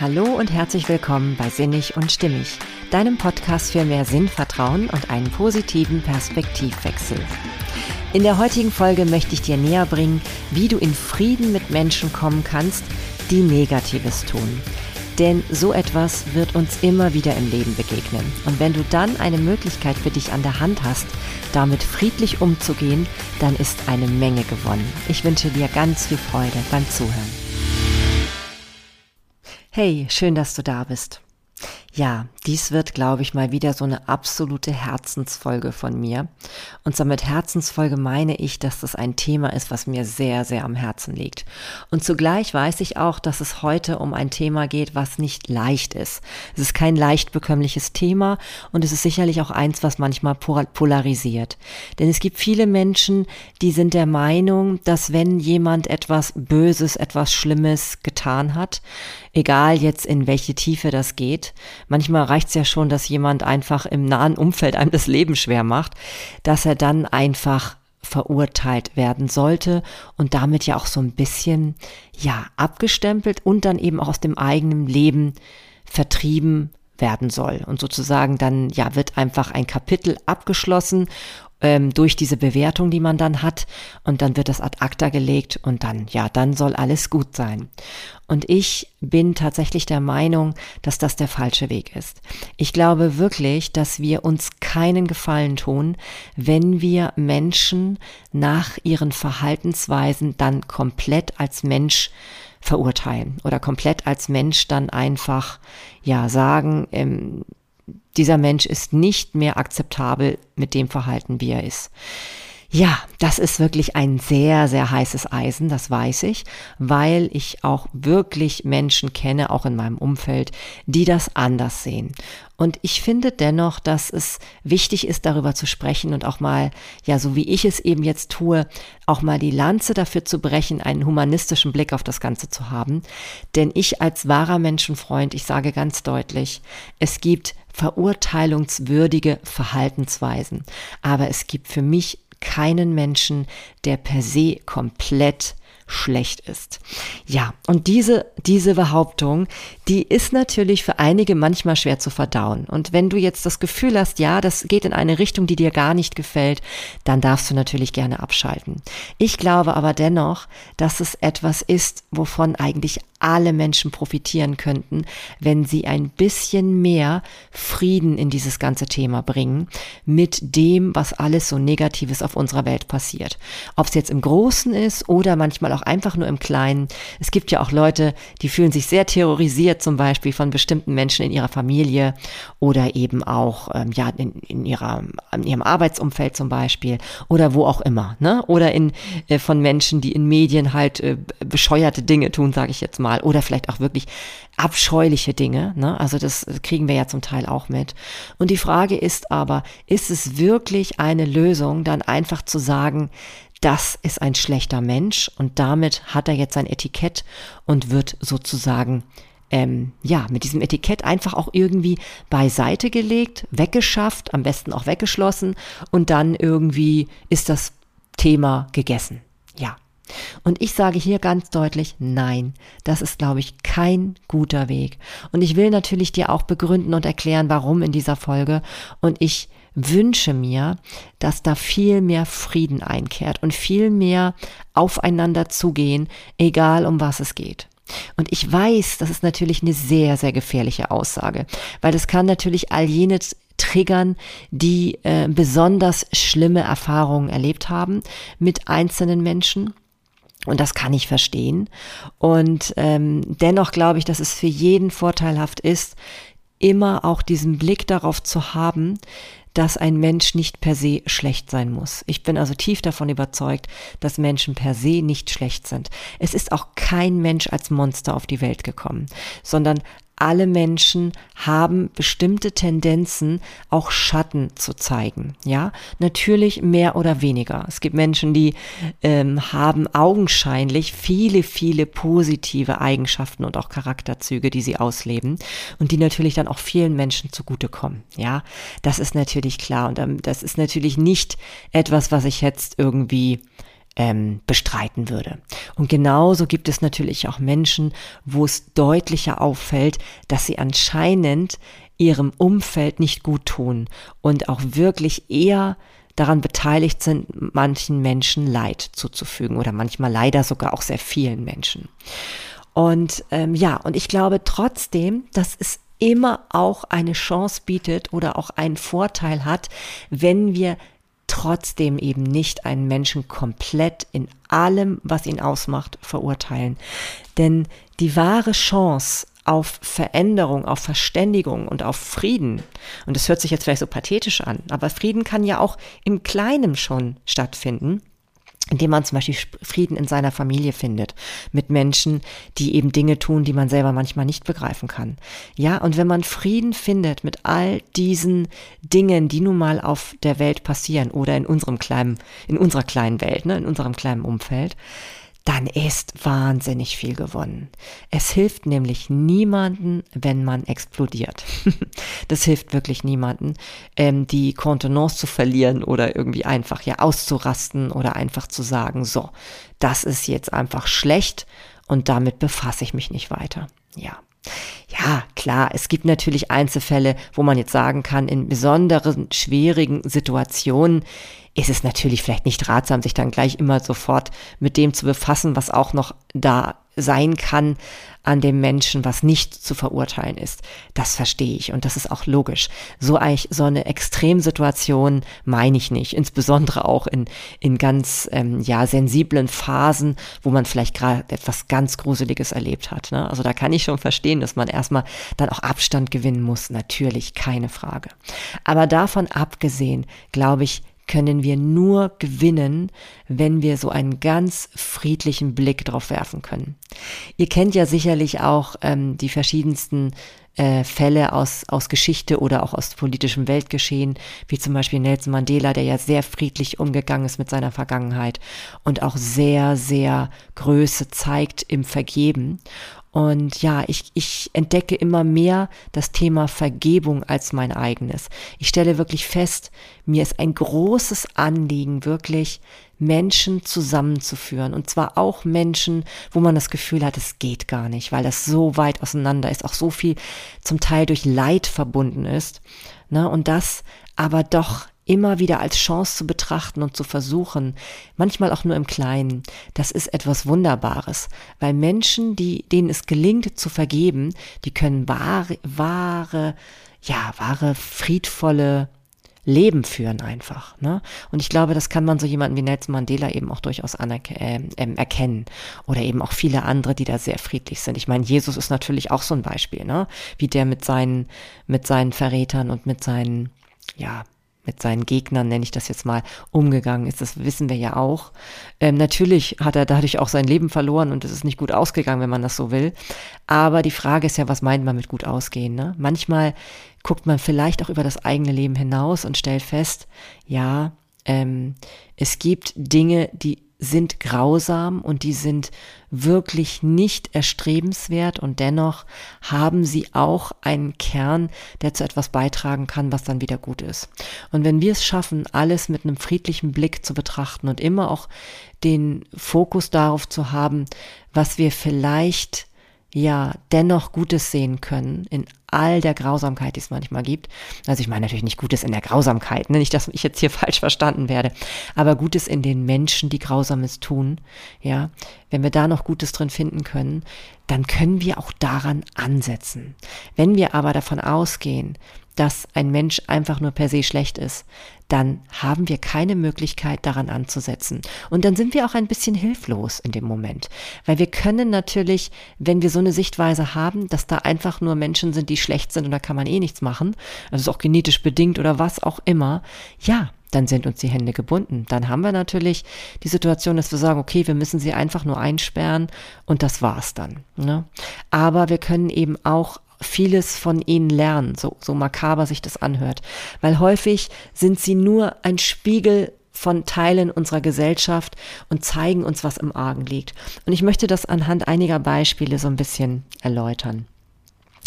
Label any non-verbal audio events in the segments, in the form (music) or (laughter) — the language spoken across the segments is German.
Hallo und herzlich willkommen bei Sinnig und Stimmig, deinem Podcast für mehr Sinn, Vertrauen und einen positiven Perspektivwechsel. In der heutigen Folge möchte ich dir näher bringen, wie du in Frieden mit Menschen kommen kannst, die Negatives tun. Denn so etwas wird uns immer wieder im Leben begegnen. Und wenn du dann eine Möglichkeit für dich an der Hand hast, damit friedlich umzugehen, dann ist eine Menge gewonnen. Ich wünsche dir ganz viel Freude beim Zuhören. Hey, schön, dass du da bist. Ja, dies wird, glaube ich, mal wieder so eine absolute Herzensfolge von mir. Und zwar mit Herzensfolge meine ich, dass das ein Thema ist, was mir sehr, sehr am Herzen liegt. Und zugleich weiß ich auch, dass es heute um ein Thema geht, was nicht leicht ist. Es ist kein leicht bekömmliches Thema und es ist sicherlich auch eins, was manchmal polarisiert. Denn es gibt viele Menschen, die sind der Meinung, dass wenn jemand etwas Böses, etwas Schlimmes getan hat, egal jetzt in welche Tiefe das geht, Manchmal reicht es ja schon, dass jemand einfach im nahen Umfeld einem das Leben schwer macht, dass er dann einfach verurteilt werden sollte und damit ja auch so ein bisschen, ja, abgestempelt und dann eben auch aus dem eigenen Leben vertrieben werden soll. Und sozusagen dann, ja, wird einfach ein Kapitel abgeschlossen ähm, durch diese Bewertung, die man dann hat. Und dann wird das ad acta gelegt und dann, ja, dann soll alles gut sein. Und ich bin tatsächlich der Meinung, dass das der falsche Weg ist. Ich glaube wirklich, dass wir uns keinen Gefallen tun, wenn wir Menschen nach ihren Verhaltensweisen dann komplett als Mensch verurteilen oder komplett als Mensch dann einfach ja sagen, ähm, dieser Mensch ist nicht mehr akzeptabel mit dem Verhalten, wie er ist. Ja, das ist wirklich ein sehr, sehr heißes Eisen, das weiß ich, weil ich auch wirklich Menschen kenne, auch in meinem Umfeld, die das anders sehen. Und ich finde dennoch, dass es wichtig ist, darüber zu sprechen und auch mal, ja, so wie ich es eben jetzt tue, auch mal die Lanze dafür zu brechen, einen humanistischen Blick auf das Ganze zu haben. Denn ich als wahrer Menschenfreund, ich sage ganz deutlich, es gibt verurteilungswürdige Verhaltensweisen. Aber es gibt für mich keinen Menschen, der per se komplett schlecht ist. Ja, und diese, diese Behauptung, die ist natürlich für einige manchmal schwer zu verdauen. Und wenn du jetzt das Gefühl hast, ja, das geht in eine Richtung, die dir gar nicht gefällt, dann darfst du natürlich gerne abschalten. Ich glaube aber dennoch, dass es etwas ist, wovon eigentlich alle Menschen profitieren könnten, wenn sie ein bisschen mehr Frieden in dieses ganze Thema bringen mit dem, was alles so Negatives auf unserer Welt passiert. Ob es jetzt im Großen ist oder manchmal auch einfach nur im Kleinen. Es gibt ja auch Leute, die fühlen sich sehr terrorisiert zum Beispiel von bestimmten Menschen in ihrer Familie oder eben auch ähm, ja in, in, ihrer, in ihrem Arbeitsumfeld zum Beispiel oder wo auch immer. Ne? Oder in, äh, von Menschen, die in Medien halt äh, bescheuerte Dinge tun, sage ich jetzt mal oder vielleicht auch wirklich abscheuliche Dinge. Ne? Also das kriegen wir ja zum Teil auch mit. Und die Frage ist aber, ist es wirklich eine Lösung, dann einfach zu sagen, das ist ein schlechter Mensch und damit hat er jetzt sein Etikett und wird sozusagen ähm, ja, mit diesem Etikett einfach auch irgendwie beiseite gelegt, weggeschafft, am besten auch weggeschlossen und dann irgendwie ist das Thema gegessen. Ja, und ich sage hier ganz deutlich, nein, das ist, glaube ich, kein guter Weg. Und ich will natürlich dir auch begründen und erklären, warum in dieser Folge. Und ich wünsche mir, dass da viel mehr Frieden einkehrt und viel mehr aufeinander zugehen, egal um was es geht. Und ich weiß, das ist natürlich eine sehr, sehr gefährliche Aussage, weil das kann natürlich all jene triggern, die äh, besonders schlimme Erfahrungen erlebt haben mit einzelnen Menschen und das kann ich verstehen. Und ähm, dennoch glaube ich, dass es für jeden vorteilhaft ist, immer auch diesen Blick darauf zu haben, dass ein Mensch nicht per se schlecht sein muss. Ich bin also tief davon überzeugt, dass Menschen per se nicht schlecht sind. Es ist auch kein Mensch als Monster auf die Welt gekommen, sondern alle Menschen haben bestimmte Tendenzen, auch Schatten zu zeigen. Ja, natürlich mehr oder weniger. Es gibt Menschen, die ähm, haben augenscheinlich viele, viele positive Eigenschaften und auch Charakterzüge, die sie ausleben und die natürlich dann auch vielen Menschen zugutekommen. Ja, das ist natürlich klar und ähm, das ist natürlich nicht etwas, was ich jetzt irgendwie ähm, bestreiten würde. Und genauso gibt es natürlich auch Menschen, wo es deutlicher auffällt, dass sie anscheinend ihrem Umfeld nicht gut tun und auch wirklich eher daran beteiligt sind, manchen Menschen Leid zuzufügen oder manchmal leider sogar auch sehr vielen Menschen. Und ähm, ja, und ich glaube trotzdem, dass es immer auch eine Chance bietet oder auch einen Vorteil hat, wenn wir trotzdem eben nicht einen Menschen komplett in allem, was ihn ausmacht, verurteilen. Denn die wahre Chance auf Veränderung, auf Verständigung und auf Frieden. Und das hört sich jetzt vielleicht so pathetisch an, aber Frieden kann ja auch im Kleinen schon stattfinden indem man zum Beispiel Frieden in seiner Familie findet, mit Menschen, die eben Dinge tun, die man selber manchmal nicht begreifen kann. Ja, und wenn man Frieden findet mit all diesen Dingen, die nun mal auf der Welt passieren oder in unserem kleinen, in unserer kleinen Welt, ne, in unserem kleinen Umfeld, dann ist wahnsinnig viel gewonnen. Es hilft nämlich niemanden, wenn man explodiert. (laughs) das hilft wirklich niemanden, ähm, die Kontenance zu verlieren oder irgendwie einfach ja auszurasten oder einfach zu sagen, so, das ist jetzt einfach schlecht und damit befasse ich mich nicht weiter. Ja. Ja, klar, es gibt natürlich Einzelfälle, wo man jetzt sagen kann, in besonderen, schwierigen Situationen ist es natürlich vielleicht nicht ratsam, sich dann gleich immer sofort mit dem zu befassen, was auch noch da sein kann an dem Menschen, was nicht zu verurteilen ist. Das verstehe ich und das ist auch logisch. So eigentlich so eine Extremsituation meine ich nicht, insbesondere auch in in ganz ähm, ja sensiblen Phasen, wo man vielleicht gerade etwas ganz Gruseliges erlebt hat. Ne? Also da kann ich schon verstehen, dass man erstmal dann auch Abstand gewinnen muss. Natürlich keine Frage. Aber davon abgesehen, glaube ich, können wir nur gewinnen, wenn wir so einen ganz friedlichen Blick drauf werfen können. Ihr kennt ja sicherlich auch ähm, die verschiedensten äh, Fälle aus, aus Geschichte oder auch aus politischem Weltgeschehen, wie zum Beispiel Nelson Mandela, der ja sehr friedlich umgegangen ist mit seiner Vergangenheit und auch sehr, sehr Größe zeigt im Vergeben. Und ja, ich, ich entdecke immer mehr das Thema Vergebung als mein eigenes. Ich stelle wirklich fest, mir ist ein großes Anliegen, wirklich Menschen zusammenzuführen. Und zwar auch Menschen, wo man das Gefühl hat, es geht gar nicht, weil das so weit auseinander ist, auch so viel zum Teil durch Leid verbunden ist. Ne? Und das aber doch immer wieder als Chance zu betrachten und zu versuchen, manchmal auch nur im Kleinen, das ist etwas Wunderbares, weil Menschen, die, denen es gelingt zu vergeben, die können wahre, wahre, ja, wahre, friedvolle Leben führen einfach. Ne? Und ich glaube, das kann man so jemanden wie Nelson Mandela eben auch durchaus äh, äh, erkennen. Oder eben auch viele andere, die da sehr friedlich sind. Ich meine, Jesus ist natürlich auch so ein Beispiel, ne? wie der mit seinen, mit seinen Verrätern und mit seinen, ja, mit seinen Gegnern, nenne ich das jetzt mal, umgegangen ist. Das wissen wir ja auch. Ähm, natürlich hat er dadurch auch sein Leben verloren und es ist nicht gut ausgegangen, wenn man das so will. Aber die Frage ist ja, was meint man mit gut ausgehen? Ne? Manchmal guckt man vielleicht auch über das eigene Leben hinaus und stellt fest, ja, ähm, es gibt Dinge, die sind grausam und die sind wirklich nicht erstrebenswert und dennoch haben sie auch einen Kern, der zu etwas beitragen kann, was dann wieder gut ist. Und wenn wir es schaffen, alles mit einem friedlichen Blick zu betrachten und immer auch den Fokus darauf zu haben, was wir vielleicht ja dennoch Gutes sehen können in all der Grausamkeit, die es manchmal gibt. Also ich meine natürlich nicht Gutes in der Grausamkeit, ne? nicht, dass ich jetzt hier (laughs) falsch verstanden werde, aber Gutes in den Menschen, die Grausames tun. Ja, wenn wir da noch Gutes drin finden können, dann können wir auch daran ansetzen. Wenn wir aber davon ausgehen, dass ein Mensch einfach nur per se schlecht ist, dann haben wir keine Möglichkeit daran anzusetzen. Und dann sind wir auch ein bisschen hilflos in dem Moment, weil wir können natürlich, wenn wir so eine Sichtweise haben, dass da einfach nur Menschen sind, die schlecht sind und da kann man eh nichts machen, also ist auch genetisch bedingt oder was auch immer, ja, dann sind uns die Hände gebunden. Dann haben wir natürlich die Situation, dass wir sagen, okay, wir müssen sie einfach nur einsperren und das war's dann. Ne? Aber wir können eben auch vieles von ihnen lernen, so, so makaber sich das anhört. Weil häufig sind sie nur ein Spiegel von Teilen unserer Gesellschaft und zeigen uns, was im Argen liegt. Und ich möchte das anhand einiger Beispiele so ein bisschen erläutern.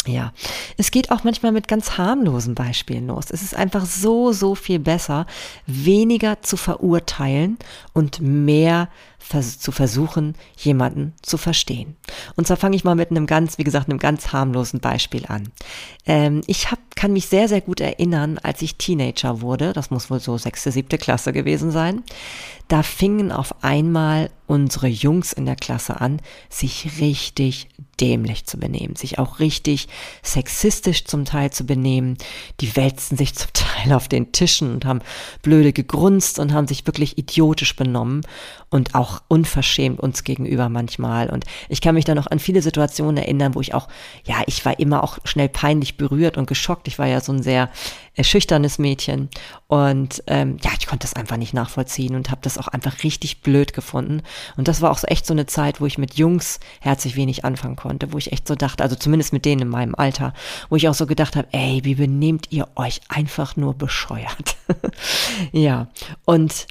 Ja, es geht auch manchmal mit ganz harmlosen Beispielen los. Es ist einfach so, so viel besser, weniger zu verurteilen und mehr vers zu versuchen, jemanden zu verstehen. Und zwar fange ich mal mit einem ganz, wie gesagt, einem ganz harmlosen Beispiel an. Ähm, ich hab, kann mich sehr, sehr gut erinnern, als ich Teenager wurde, das muss wohl so sechste, siebte Klasse gewesen sein, da fingen auf einmal unsere Jungs in der Klasse an, sich richtig dämlich zu benehmen, sich auch richtig sexistisch zum Teil zu benehmen. Die wälzten sich (laughs) zum Teil auf den Tischen und haben blöde gegrunzt und haben sich wirklich idiotisch benommen und auch unverschämt uns gegenüber manchmal. Und ich kann mich da noch an viele Situationen erinnern, wo ich auch, ja, ich war immer auch schnell peinlich berührt und geschockt. Ich war ja so ein sehr äh, schüchternes Mädchen und ähm, ja, ich konnte das einfach nicht nachvollziehen und habe das auch einfach richtig blöd gefunden. Und das war auch so echt so eine Zeit, wo ich mit Jungs herzlich wenig anfangen konnte, wo ich echt so dachte, also zumindest mit denen in meinem Alter, wo ich auch so gedacht habe, ey, wie benehmt ihr euch einfach nur bescheuert? (laughs) ja, und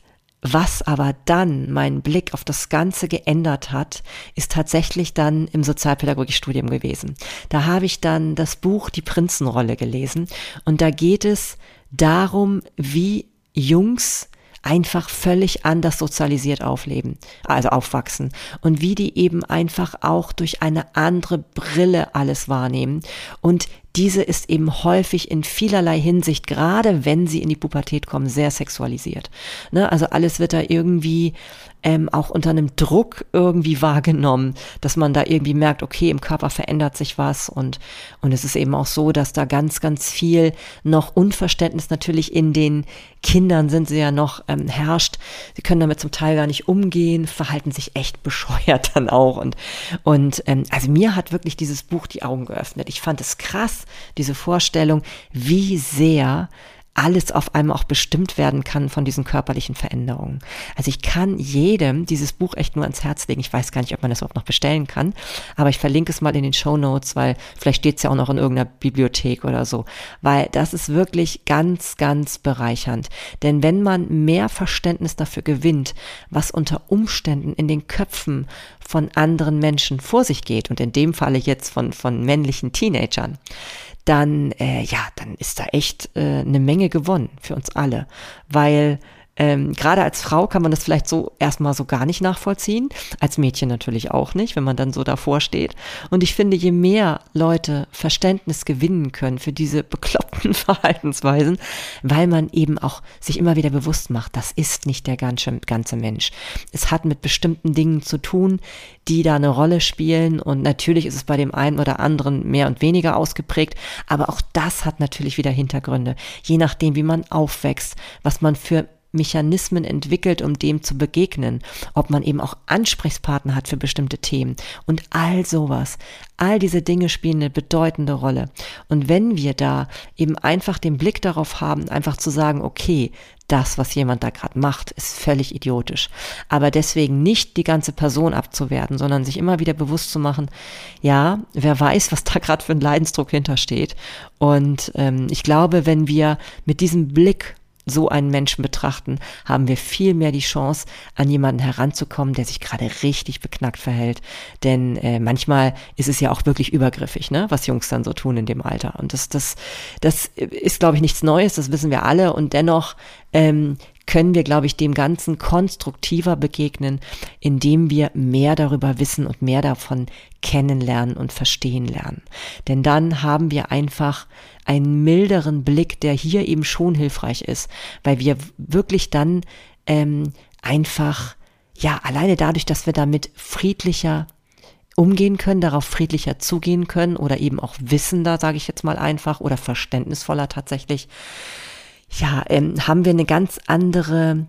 was aber dann meinen Blick auf das Ganze geändert hat, ist tatsächlich dann im Sozialpädagogikstudium gewesen. Da habe ich dann das Buch Die Prinzenrolle gelesen und da geht es darum, wie Jungs einfach völlig anders sozialisiert aufleben, also aufwachsen. Und wie die eben einfach auch durch eine andere Brille alles wahrnehmen. Und diese ist eben häufig in vielerlei Hinsicht, gerade wenn sie in die Pubertät kommen, sehr sexualisiert. Ne? Also alles wird da irgendwie ähm, auch unter einem Druck irgendwie wahrgenommen, dass man da irgendwie merkt, okay, im Körper verändert sich was und, und es ist eben auch so, dass da ganz, ganz viel noch Unverständnis natürlich in den Kindern sind sie ja noch ähm, herrscht. Sie können damit zum Teil gar nicht umgehen, verhalten sich echt bescheuert (laughs) dann auch und, und ähm, also mir hat wirklich dieses Buch die Augen geöffnet. Ich fand es krass, diese Vorstellung, wie sehr alles auf einmal auch bestimmt werden kann von diesen körperlichen Veränderungen. Also ich kann jedem dieses Buch echt nur ans Herz legen. Ich weiß gar nicht, ob man das überhaupt noch bestellen kann, aber ich verlinke es mal in den Show Notes, weil vielleicht steht es ja auch noch in irgendeiner Bibliothek oder so, weil das ist wirklich ganz, ganz bereichernd. Denn wenn man mehr Verständnis dafür gewinnt, was unter Umständen in den Köpfen von anderen Menschen vor sich geht und in dem Falle jetzt von, von männlichen Teenagern, dann, äh, ja, dann ist da echt äh, eine Menge gewonnen für uns alle, weil ähm, Gerade als Frau kann man das vielleicht so erstmal so gar nicht nachvollziehen, als Mädchen natürlich auch nicht, wenn man dann so davor steht. Und ich finde, je mehr Leute Verständnis gewinnen können für diese bekloppten (laughs) Verhaltensweisen, weil man eben auch sich immer wieder bewusst macht, das ist nicht der ganze, ganze Mensch. Es hat mit bestimmten Dingen zu tun, die da eine Rolle spielen. Und natürlich ist es bei dem einen oder anderen mehr und weniger ausgeprägt. Aber auch das hat natürlich wieder Hintergründe. Je nachdem, wie man aufwächst, was man für Mechanismen entwickelt, um dem zu begegnen, ob man eben auch Ansprechpartner hat für bestimmte Themen und all sowas. All diese Dinge spielen eine bedeutende Rolle. Und wenn wir da eben einfach den Blick darauf haben, einfach zu sagen, okay, das, was jemand da gerade macht, ist völlig idiotisch. Aber deswegen nicht die ganze Person abzuwerten, sondern sich immer wieder bewusst zu machen, ja, wer weiß, was da gerade für ein Leidensdruck hintersteht. Und ähm, ich glaube, wenn wir mit diesem Blick so einen Menschen betrachten, haben wir viel mehr die Chance, an jemanden heranzukommen, der sich gerade richtig beknackt verhält. Denn äh, manchmal ist es ja auch wirklich übergriffig, ne, was Jungs dann so tun in dem Alter. Und das, das, das ist, glaube ich, nichts Neues, das wissen wir alle. Und dennoch ähm, können wir, glaube ich, dem Ganzen konstruktiver begegnen, indem wir mehr darüber wissen und mehr davon kennenlernen und verstehen lernen. Denn dann haben wir einfach einen milderen Blick, der hier eben schon hilfreich ist, weil wir wirklich dann ähm, einfach, ja, alleine dadurch, dass wir damit friedlicher umgehen können, darauf friedlicher zugehen können oder eben auch wissender, sage ich jetzt mal einfach, oder verständnisvoller tatsächlich, ja, ähm, haben wir eine ganz andere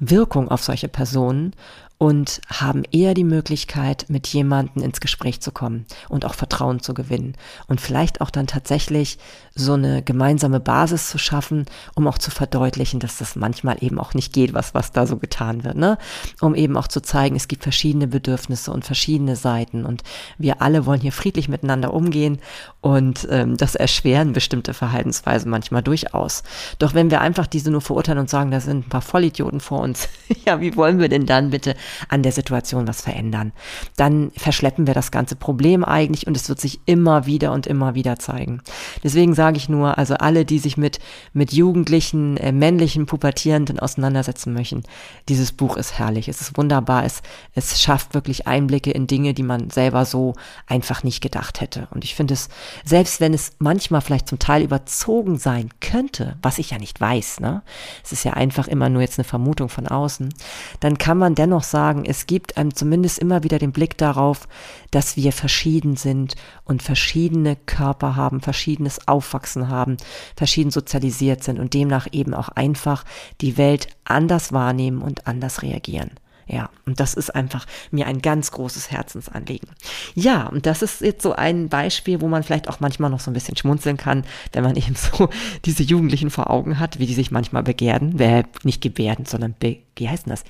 Wirkung auf solche Personen und haben eher die Möglichkeit, mit jemandem ins Gespräch zu kommen und auch Vertrauen zu gewinnen und vielleicht auch dann tatsächlich so eine gemeinsame Basis zu schaffen, um auch zu verdeutlichen, dass das manchmal eben auch nicht geht, was, was da so getan wird, ne? Um eben auch zu zeigen, es gibt verschiedene Bedürfnisse und verschiedene Seiten und wir alle wollen hier friedlich miteinander umgehen und ähm, das erschweren bestimmte Verhaltensweisen manchmal durchaus. Doch wenn wir einfach diese nur verurteilen und sagen, da sind ein paar Vollidioten vor uns, (laughs) ja, wie wollen wir denn dann bitte an der Situation was verändern. Dann verschleppen wir das ganze Problem eigentlich und es wird sich immer wieder und immer wieder zeigen. Deswegen sage ich nur, also alle, die sich mit, mit jugendlichen, äh, männlichen Pubertierenden auseinandersetzen möchten, dieses Buch ist herrlich, es ist wunderbar, es, es schafft wirklich Einblicke in Dinge, die man selber so einfach nicht gedacht hätte. Und ich finde es, selbst wenn es manchmal vielleicht zum Teil überzogen sein könnte, was ich ja nicht weiß, ne? Es ist ja einfach immer nur jetzt eine Vermutung von außen, dann kann man dennoch sagen, es gibt einem zumindest immer wieder den Blick darauf, dass wir verschieden sind und verschiedene Körper haben, verschiedenes Aufwachsen haben, verschieden sozialisiert sind und demnach eben auch einfach die Welt anders wahrnehmen und anders reagieren. Ja, und das ist einfach mir ein ganz großes Herzensanliegen. Ja, und das ist jetzt so ein Beispiel, wo man vielleicht auch manchmal noch so ein bisschen schmunzeln kann, wenn man (laughs) eben so diese Jugendlichen vor Augen hat, wie die sich manchmal begehren, äh, nicht gebärden, sondern be, wie heißt denn das?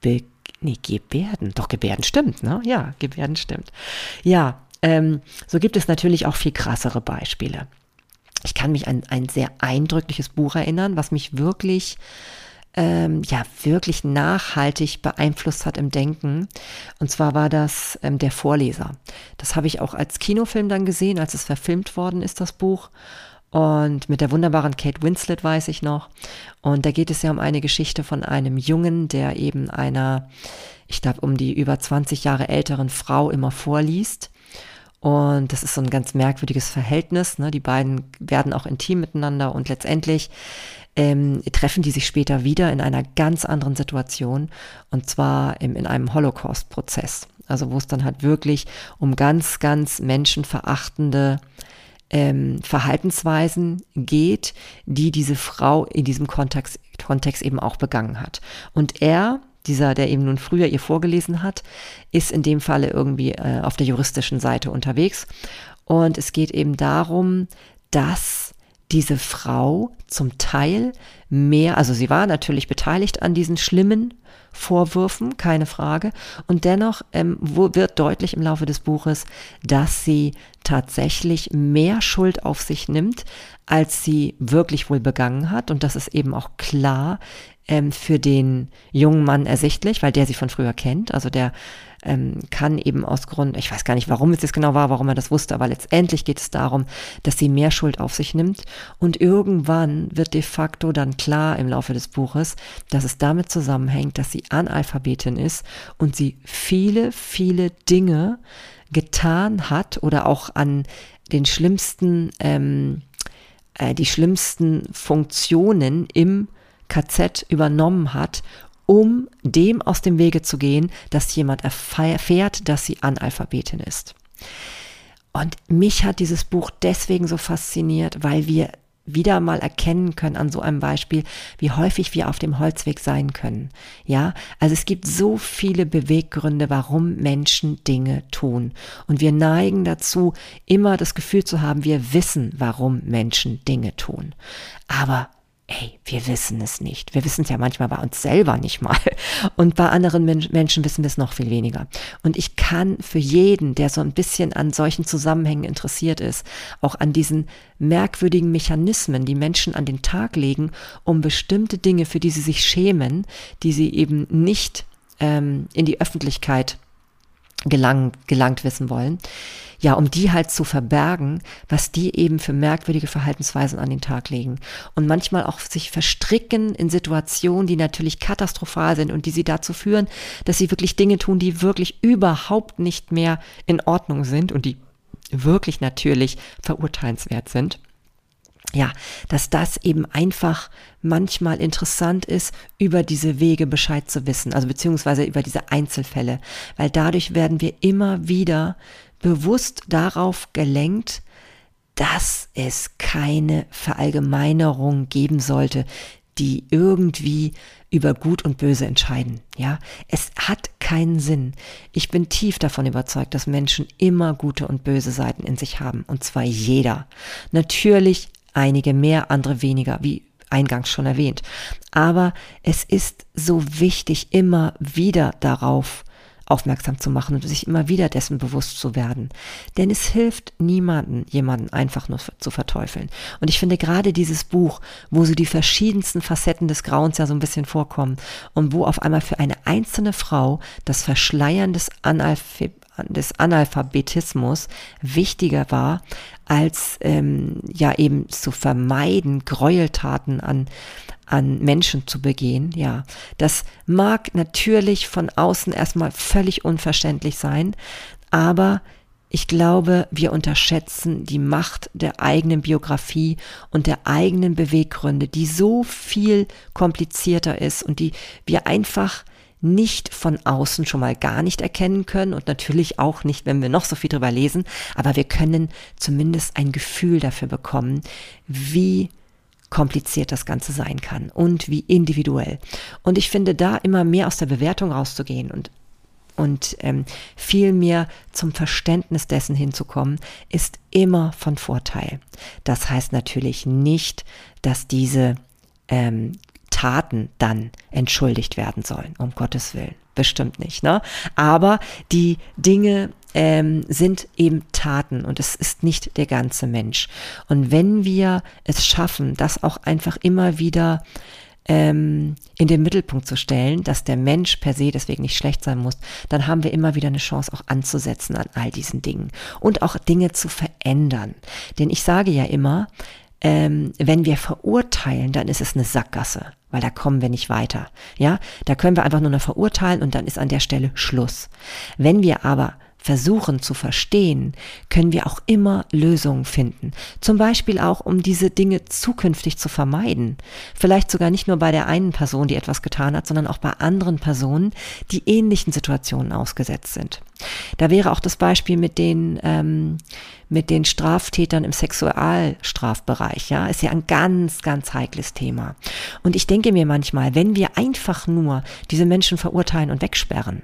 Be, nee, Gebärden. Doch, Gebärden stimmt, ne? Ja, Gebärden stimmt. Ja, ähm, so gibt es natürlich auch viel krassere Beispiele. Ich kann mich an ein sehr eindrückliches Buch erinnern, was mich wirklich ähm, ja wirklich nachhaltig beeinflusst hat im Denken. Und zwar war das ähm, der Vorleser. Das habe ich auch als Kinofilm dann gesehen, als es verfilmt worden ist, das Buch. Und mit der wunderbaren Kate Winslet weiß ich noch. Und da geht es ja um eine Geschichte von einem Jungen, der eben einer, ich glaube, um die über 20 Jahre älteren Frau immer vorliest. Und das ist so ein ganz merkwürdiges Verhältnis. Ne? Die beiden werden auch intim miteinander und letztendlich ähm, treffen die sich später wieder in einer ganz anderen Situation und zwar im, in einem Holocaust-Prozess. Also wo es dann halt wirklich um ganz, ganz menschenverachtende ähm, Verhaltensweisen geht, die diese Frau in diesem Kontext, Kontext eben auch begangen hat. Und er, dieser, der eben nun früher ihr vorgelesen hat, ist in dem Falle irgendwie äh, auf der juristischen Seite unterwegs. Und es geht eben darum, dass diese Frau zum Teil mehr, also sie war natürlich beteiligt an diesen schlimmen Vorwürfen, keine Frage. Und dennoch ähm, wird deutlich im Laufe des Buches, dass sie tatsächlich mehr Schuld auf sich nimmt, als sie wirklich wohl begangen hat. Und das ist eben auch klar ähm, für den jungen Mann ersichtlich, weil der sie von früher kennt. Also der ähm, kann eben aus Grund, ich weiß gar nicht, warum es jetzt genau war, warum er das wusste, aber letztendlich geht es darum, dass sie mehr Schuld auf sich nimmt. Und irgendwann wird de facto dann klar im Laufe des Buches, dass es damit zusammenhängt, dass sie Analphabetin ist und sie viele, viele Dinge getan hat oder auch an den schlimmsten, ähm, äh, die schlimmsten Funktionen im KZ übernommen hat, um dem aus dem Wege zu gehen, dass jemand erfährt, dass sie Analphabetin ist. Und mich hat dieses Buch deswegen so fasziniert, weil wir wieder mal erkennen können an so einem Beispiel, wie häufig wir auf dem Holzweg sein können. Ja, also es gibt so viele Beweggründe, warum Menschen Dinge tun. Und wir neigen dazu, immer das Gefühl zu haben, wir wissen, warum Menschen Dinge tun. Aber Ey, wir wissen es nicht. Wir wissen es ja manchmal bei uns selber nicht mal. (laughs) Und bei anderen Men Menschen wissen wir es noch viel weniger. Und ich kann für jeden, der so ein bisschen an solchen Zusammenhängen interessiert ist, auch an diesen merkwürdigen Mechanismen, die Menschen an den Tag legen, um bestimmte Dinge, für die sie sich schämen, die sie eben nicht ähm, in die Öffentlichkeit gelangt, gelangt wissen wollen, ja, um die halt zu verbergen, was die eben für merkwürdige Verhaltensweisen an den Tag legen. Und manchmal auch sich verstricken in Situationen, die natürlich katastrophal sind und die sie dazu führen, dass sie wirklich Dinge tun, die wirklich überhaupt nicht mehr in Ordnung sind und die wirklich natürlich verurteilenswert sind ja, dass das eben einfach manchmal interessant ist, über diese Wege Bescheid zu wissen, also beziehungsweise über diese Einzelfälle, weil dadurch werden wir immer wieder bewusst darauf gelenkt, dass es keine Verallgemeinerung geben sollte, die irgendwie über Gut und Böse entscheiden. Ja, es hat keinen Sinn. Ich bin tief davon überzeugt, dass Menschen immer gute und böse Seiten in sich haben. Und zwar jeder. Natürlich einige mehr, andere weniger, wie eingangs schon erwähnt. Aber es ist so wichtig, immer wieder darauf aufmerksam zu machen und sich immer wieder dessen bewusst zu werden. Denn es hilft niemanden, jemanden einfach nur zu verteufeln. Und ich finde gerade dieses Buch, wo so die verschiedensten Facetten des Grauens ja so ein bisschen vorkommen und wo auf einmal für eine einzelne Frau das Verschleiern des, Analph des Analphabetismus wichtiger war, als ähm, ja eben zu vermeiden, Gräueltaten an, an Menschen zu begehen. Ja, das mag natürlich von außen erstmal völlig unverständlich sein, aber ich glaube, wir unterschätzen die Macht der eigenen Biografie und der eigenen Beweggründe, die so viel komplizierter ist und die wir einfach nicht von außen schon mal gar nicht erkennen können und natürlich auch nicht, wenn wir noch so viel drüber lesen, aber wir können zumindest ein Gefühl dafür bekommen, wie kompliziert das Ganze sein kann und wie individuell. Und ich finde, da immer mehr aus der Bewertung rauszugehen und und ähm, viel mehr zum Verständnis dessen hinzukommen, ist immer von Vorteil. Das heißt natürlich nicht, dass diese ähm, Taten dann entschuldigt werden sollen, um Gottes Willen. Bestimmt nicht, ne? Aber die Dinge ähm, sind eben Taten und es ist nicht der ganze Mensch. Und wenn wir es schaffen, das auch einfach immer wieder ähm, in den Mittelpunkt zu stellen, dass der Mensch per se deswegen nicht schlecht sein muss, dann haben wir immer wieder eine Chance auch anzusetzen an all diesen Dingen und auch Dinge zu verändern. Denn ich sage ja immer, ähm, wenn wir verurteilen, dann ist es eine Sackgasse, weil da kommen wir nicht weiter. Ja, da können wir einfach nur noch verurteilen und dann ist an der Stelle Schluss. Wenn wir aber versuchen zu verstehen, können wir auch immer Lösungen finden. Zum Beispiel auch, um diese Dinge zukünftig zu vermeiden. Vielleicht sogar nicht nur bei der einen Person, die etwas getan hat, sondern auch bei anderen Personen, die ähnlichen Situationen ausgesetzt sind. Da wäre auch das Beispiel mit den, ähm, mit den Straftätern im Sexualstrafbereich. Ja, ist ja ein ganz, ganz heikles Thema. Und ich denke mir manchmal, wenn wir einfach nur diese Menschen verurteilen und wegsperren,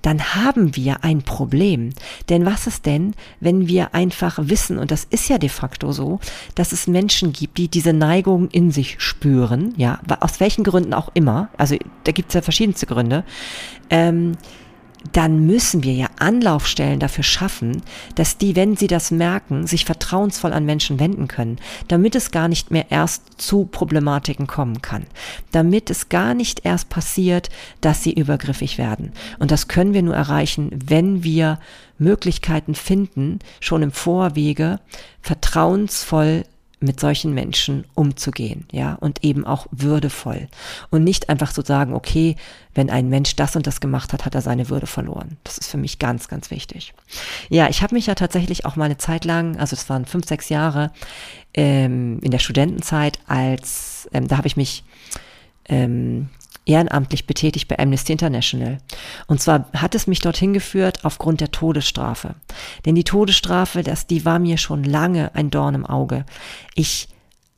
dann haben wir ein Problem. Denn was ist denn, wenn wir einfach wissen, und das ist ja de facto so, dass es Menschen gibt, die diese Neigung in sich spüren, ja, aus welchen Gründen auch immer, also da gibt es ja verschiedenste Gründe, ähm, dann müssen wir ja Anlaufstellen dafür schaffen, dass die, wenn sie das merken, sich vertrauensvoll an Menschen wenden können, damit es gar nicht mehr erst zu Problematiken kommen kann, damit es gar nicht erst passiert, dass sie übergriffig werden. Und das können wir nur erreichen, wenn wir Möglichkeiten finden, schon im Vorwege vertrauensvoll mit solchen Menschen umzugehen, ja, und eben auch würdevoll. Und nicht einfach so sagen, okay, wenn ein Mensch das und das gemacht hat, hat er seine Würde verloren. Das ist für mich ganz, ganz wichtig. Ja, ich habe mich ja tatsächlich auch mal eine Zeit lang, also es waren fünf, sechs Jahre, ähm, in der Studentenzeit, als, ähm, da habe ich mich ähm, ehrenamtlich betätigt bei Amnesty International. Und zwar hat es mich dorthin geführt aufgrund der Todesstrafe. Denn die Todesstrafe, das, die war mir schon lange ein Dorn im Auge. Ich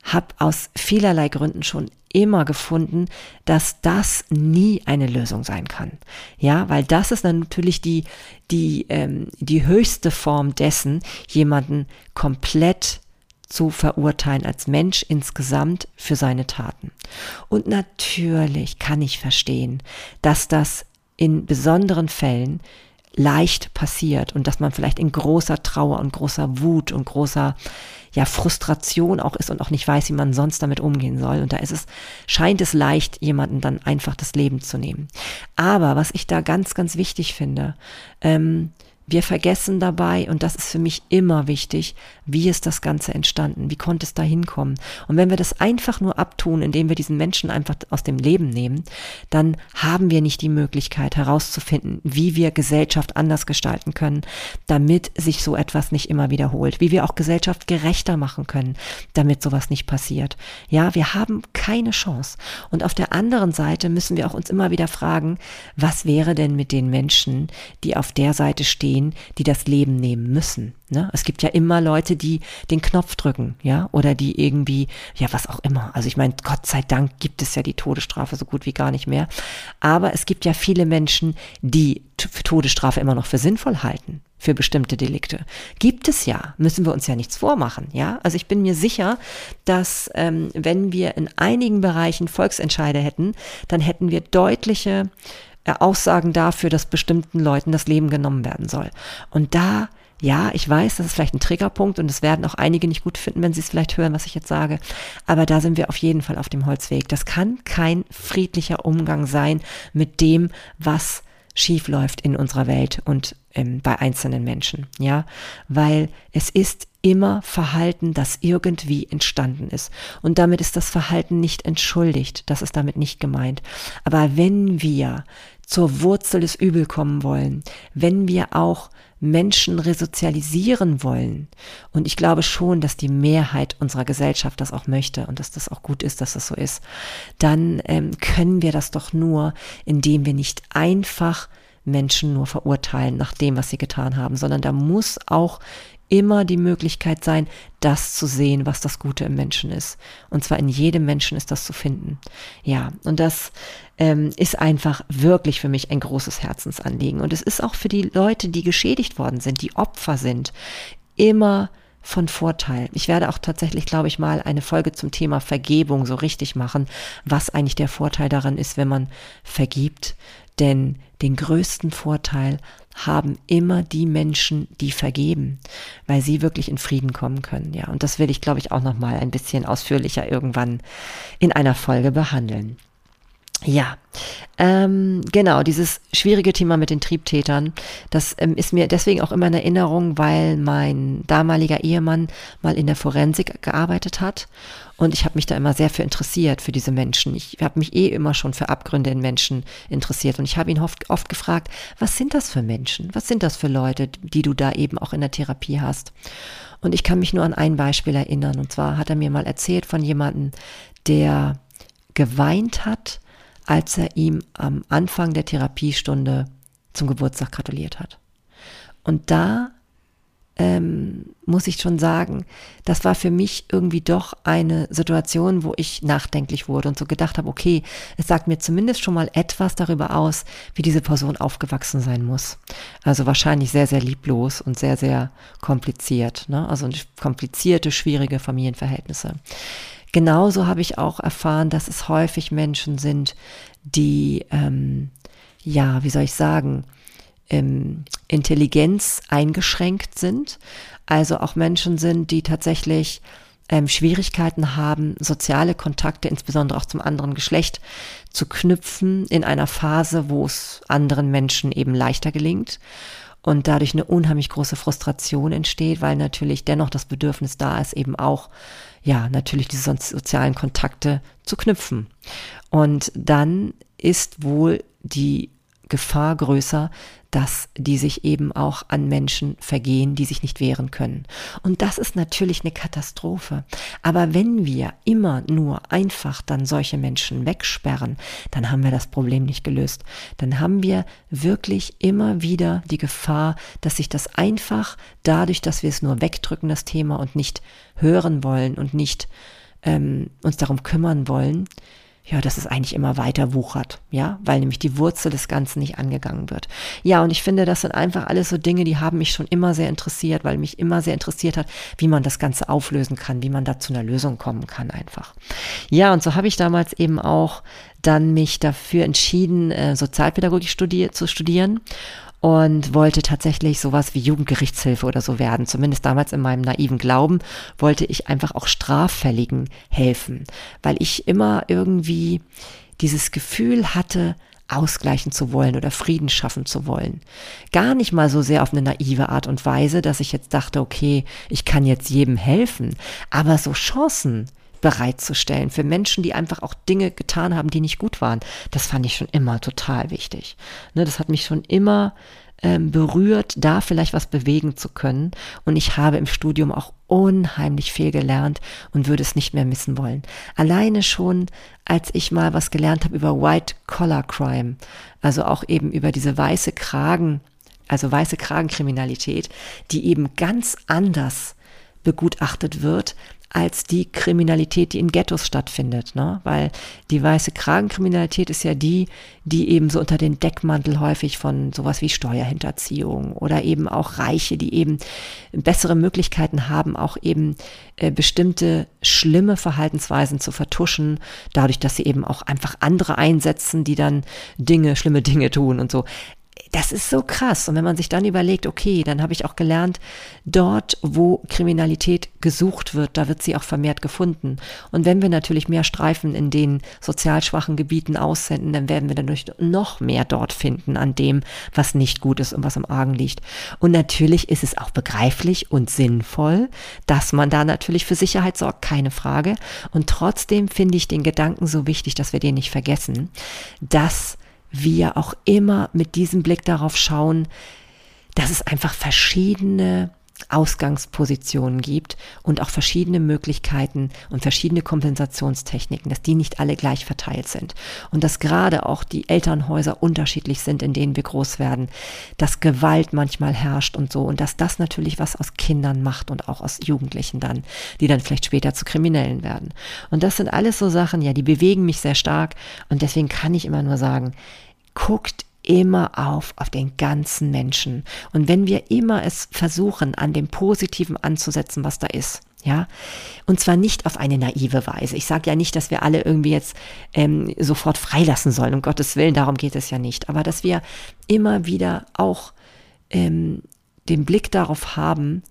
habe aus vielerlei Gründen schon immer gefunden, dass das nie eine Lösung sein kann. Ja, weil das ist dann natürlich die, die, ähm, die höchste Form dessen, jemanden komplett zu verurteilen als Mensch insgesamt für seine Taten. Und natürlich kann ich verstehen, dass das in besonderen Fällen leicht passiert und dass man vielleicht in großer Trauer und großer Wut und großer ja Frustration auch ist und auch nicht weiß, wie man sonst damit umgehen soll. Und da ist es, scheint es leicht, jemanden dann einfach das Leben zu nehmen. Aber was ich da ganz, ganz wichtig finde, ähm, wir vergessen dabei, und das ist für mich immer wichtig, wie ist das Ganze entstanden? Wie konnte es da hinkommen? Und wenn wir das einfach nur abtun, indem wir diesen Menschen einfach aus dem Leben nehmen, dann haben wir nicht die Möglichkeit herauszufinden, wie wir Gesellschaft anders gestalten können, damit sich so etwas nicht immer wiederholt, wie wir auch Gesellschaft gerechter machen können, damit sowas nicht passiert. Ja, wir haben keine Chance. Und auf der anderen Seite müssen wir auch uns immer wieder fragen, was wäre denn mit den Menschen, die auf der Seite stehen, stehen, die das Leben nehmen müssen. Ne? Es gibt ja immer Leute, die den Knopf drücken, ja, oder die irgendwie, ja, was auch immer. Also ich meine, Gott sei Dank gibt es ja die Todesstrafe so gut wie gar nicht mehr. Aber es gibt ja viele Menschen, die Todesstrafe immer noch für sinnvoll halten für bestimmte Delikte. Gibt es ja, müssen wir uns ja nichts vormachen, ja. Also ich bin mir sicher, dass ähm, wenn wir in einigen Bereichen Volksentscheide hätten, dann hätten wir deutliche Aussagen dafür, dass bestimmten Leuten das Leben genommen werden soll. Und da ja, ich weiß, das ist vielleicht ein Triggerpunkt und es werden auch einige nicht gut finden, wenn sie es vielleicht hören, was ich jetzt sage. Aber da sind wir auf jeden Fall auf dem Holzweg. Das kann kein friedlicher Umgang sein mit dem, was schief läuft in unserer Welt und ähm, bei einzelnen Menschen. Ja, weil es ist immer Verhalten, das irgendwie entstanden ist. Und damit ist das Verhalten nicht entschuldigt. Das ist damit nicht gemeint. Aber wenn wir zur Wurzel des Übel kommen wollen, wenn wir auch Menschen resozialisieren wollen, und ich glaube schon, dass die Mehrheit unserer Gesellschaft das auch möchte und dass das auch gut ist, dass das so ist, dann ähm, können wir das doch nur, indem wir nicht einfach Menschen nur verurteilen nach dem, was sie getan haben, sondern da muss auch immer die Möglichkeit sein, das zu sehen, was das Gute im Menschen ist. Und zwar in jedem Menschen ist das zu finden. Ja, und das ähm, ist einfach wirklich für mich ein großes Herzensanliegen. Und es ist auch für die Leute, die geschädigt worden sind, die Opfer sind, immer von Vorteil. Ich werde auch tatsächlich, glaube ich, mal eine Folge zum Thema Vergebung so richtig machen, was eigentlich der Vorteil daran ist, wenn man vergibt. Denn den größten Vorteil haben immer die Menschen, die vergeben, weil sie wirklich in Frieden kommen können. Ja, und das will ich, glaube ich, auch noch mal ein bisschen ausführlicher irgendwann in einer Folge behandeln. Ja, ähm, genau, dieses schwierige Thema mit den Triebtätern, das ähm, ist mir deswegen auch immer in Erinnerung, weil mein damaliger Ehemann mal in der Forensik gearbeitet hat und ich habe mich da immer sehr für interessiert, für diese Menschen. Ich habe mich eh immer schon für Abgründe in Menschen interessiert und ich habe ihn oft, oft gefragt, was sind das für Menschen? Was sind das für Leute, die du da eben auch in der Therapie hast? Und ich kann mich nur an ein Beispiel erinnern und zwar hat er mir mal erzählt von jemandem, der geweint hat, als er ihm am Anfang der Therapiestunde zum Geburtstag gratuliert hat. Und da ähm, muss ich schon sagen, das war für mich irgendwie doch eine Situation, wo ich nachdenklich wurde und so gedacht habe, okay, es sagt mir zumindest schon mal etwas darüber aus, wie diese Person aufgewachsen sein muss. Also wahrscheinlich sehr, sehr lieblos und sehr, sehr kompliziert. Ne? Also komplizierte, schwierige Familienverhältnisse. Genauso habe ich auch erfahren, dass es häufig Menschen sind, die, ähm, ja, wie soll ich sagen, ähm, Intelligenz eingeschränkt sind. Also auch Menschen sind, die tatsächlich ähm, Schwierigkeiten haben, soziale Kontakte, insbesondere auch zum anderen Geschlecht, zu knüpfen in einer Phase, wo es anderen Menschen eben leichter gelingt und dadurch eine unheimlich große Frustration entsteht, weil natürlich dennoch das Bedürfnis da ist, eben auch ja, natürlich diese sozialen Kontakte zu knüpfen. Und dann ist wohl die Gefahr größer, dass die sich eben auch an Menschen vergehen, die sich nicht wehren können. Und das ist natürlich eine Katastrophe. Aber wenn wir immer nur einfach dann solche Menschen wegsperren, dann haben wir das Problem nicht gelöst. Dann haben wir wirklich immer wieder die Gefahr, dass sich das einfach dadurch, dass wir es nur wegdrücken, das Thema und nicht hören wollen und nicht ähm, uns darum kümmern wollen, ja, dass es eigentlich immer weiter wuchert, ja, weil nämlich die Wurzel des Ganzen nicht angegangen wird. Ja, und ich finde, das sind einfach alles so Dinge, die haben mich schon immer sehr interessiert, weil mich immer sehr interessiert hat, wie man das Ganze auflösen kann, wie man da zu einer Lösung kommen kann einfach. Ja, und so habe ich damals eben auch dann mich dafür entschieden, äh, Sozialpädagogik studi zu studieren und wollte tatsächlich sowas wie Jugendgerichtshilfe oder so werden. Zumindest damals in meinem naiven Glauben wollte ich einfach auch Straffälligen helfen, weil ich immer irgendwie dieses Gefühl hatte, ausgleichen zu wollen oder Frieden schaffen zu wollen. Gar nicht mal so sehr auf eine naive Art und Weise, dass ich jetzt dachte, okay, ich kann jetzt jedem helfen, aber so Chancen bereitzustellen für Menschen, die einfach auch Dinge getan haben, die nicht gut waren. Das fand ich schon immer total wichtig. Ne, das hat mich schon immer ähm, berührt, da vielleicht was bewegen zu können. Und ich habe im Studium auch unheimlich viel gelernt und würde es nicht mehr missen wollen. Alleine schon, als ich mal was gelernt habe über White Collar Crime, also auch eben über diese weiße Kragen, also weiße Kragenkriminalität, die eben ganz anders begutachtet wird als die Kriminalität, die in Ghettos stattfindet, ne? Weil die weiße Kragenkriminalität ist ja die, die eben so unter den Deckmantel häufig von sowas wie Steuerhinterziehung oder eben auch Reiche, die eben bessere Möglichkeiten haben, auch eben äh, bestimmte schlimme Verhaltensweisen zu vertuschen, dadurch, dass sie eben auch einfach andere einsetzen, die dann Dinge, schlimme Dinge tun und so das ist so krass. Und wenn man sich dann überlegt, okay, dann habe ich auch gelernt, dort, wo Kriminalität gesucht wird, da wird sie auch vermehrt gefunden. Und wenn wir natürlich mehr Streifen in den sozial schwachen Gebieten aussenden, dann werden wir dadurch noch mehr dort finden an dem, was nicht gut ist und was am Argen liegt. Und natürlich ist es auch begreiflich und sinnvoll, dass man da natürlich für Sicherheit sorgt, keine Frage. Und trotzdem finde ich den Gedanken so wichtig, dass wir den nicht vergessen, dass wir auch immer mit diesem Blick darauf schauen, dass es einfach verschiedene Ausgangspositionen gibt und auch verschiedene Möglichkeiten und verschiedene Kompensationstechniken, dass die nicht alle gleich verteilt sind. Und dass gerade auch die Elternhäuser unterschiedlich sind, in denen wir groß werden, dass Gewalt manchmal herrscht und so. Und dass das natürlich was aus Kindern macht und auch aus Jugendlichen dann, die dann vielleicht später zu Kriminellen werden. Und das sind alles so Sachen, ja, die bewegen mich sehr stark. Und deswegen kann ich immer nur sagen, guckt immer auf, auf den ganzen Menschen. Und wenn wir immer es versuchen, an dem Positiven anzusetzen, was da ist, ja, und zwar nicht auf eine naive Weise. Ich sage ja nicht, dass wir alle irgendwie jetzt ähm, sofort freilassen sollen, um Gottes Willen, darum geht es ja nicht. Aber dass wir immer wieder auch ähm, den Blick darauf haben,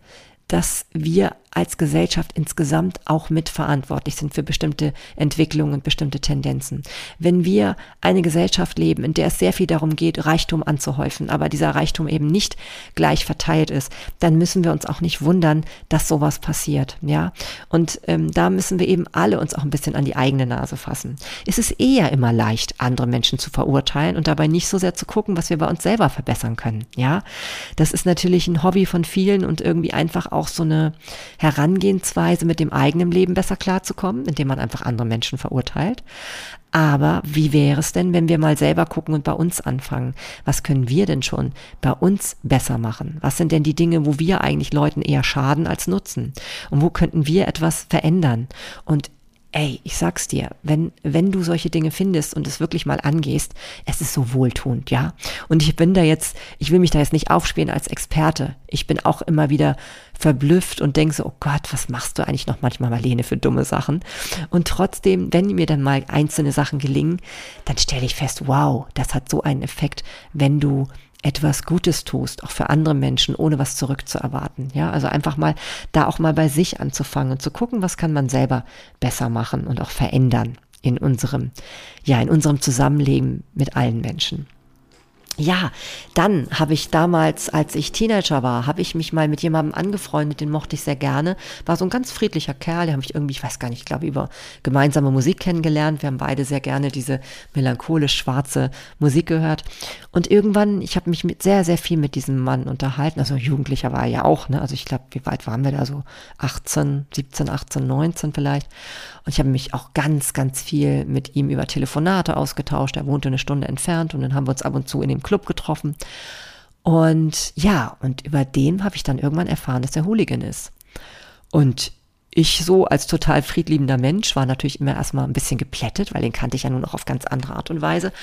dass wir als Gesellschaft insgesamt auch mitverantwortlich sind für bestimmte Entwicklungen und bestimmte Tendenzen. Wenn wir eine Gesellschaft leben, in der es sehr viel darum geht, Reichtum anzuhäufen, aber dieser Reichtum eben nicht gleich verteilt ist, dann müssen wir uns auch nicht wundern, dass sowas passiert, ja. Und ähm, da müssen wir eben alle uns auch ein bisschen an die eigene Nase fassen. Es ist eher immer leicht, andere Menschen zu verurteilen und dabei nicht so sehr zu gucken, was wir bei uns selber verbessern können, ja. Das ist natürlich ein Hobby von vielen und irgendwie einfach auch so eine Herangehensweise, mit dem eigenen Leben besser klarzukommen, indem man einfach andere Menschen verurteilt. Aber wie wäre es denn, wenn wir mal selber gucken und bei uns anfangen? Was können wir denn schon bei uns besser machen? Was sind denn die Dinge, wo wir eigentlich Leuten eher schaden als nutzen? Und wo könnten wir etwas verändern? Und ey, ich sag's dir, wenn, wenn du solche Dinge findest und es wirklich mal angehst, es ist so wohltuend, ja. Und ich bin da jetzt, ich will mich da jetzt nicht aufspielen als Experte. Ich bin auch immer wieder verblüfft und denke so, oh Gott, was machst du eigentlich noch manchmal, Marlene, für dumme Sachen? Und trotzdem, wenn mir dann mal einzelne Sachen gelingen, dann stelle ich fest, wow, das hat so einen Effekt, wenn du etwas Gutes tust, auch für andere Menschen, ohne was zurückzuerwarten. Ja, also einfach mal da auch mal bei sich anzufangen und zu gucken, was kann man selber besser machen und auch verändern in unserem, ja, in unserem Zusammenleben mit allen Menschen. Ja, dann habe ich damals, als ich Teenager war, habe ich mich mal mit jemandem angefreundet, den mochte ich sehr gerne. War so ein ganz friedlicher Kerl, der habe ich irgendwie, ich weiß gar nicht, ich glaube, über gemeinsame Musik kennengelernt. Wir haben beide sehr gerne diese melancholisch schwarze Musik gehört. Und irgendwann, ich habe mich mit sehr, sehr viel mit diesem Mann unterhalten. Also Jugendlicher war er ja auch, ne? Also ich glaube, wie weit waren wir da? So 18, 17, 18, 19 vielleicht. Und ich habe mich auch ganz, ganz viel mit ihm über Telefonate ausgetauscht. Er wohnte eine Stunde entfernt und dann haben wir uns ab und zu in dem Club getroffen. Und ja, und über den habe ich dann irgendwann erfahren, dass er Hooligan ist. Und ich so als total friedliebender Mensch war natürlich immer erstmal ein bisschen geplättet, weil den kannte ich ja nun auch auf ganz andere Art und Weise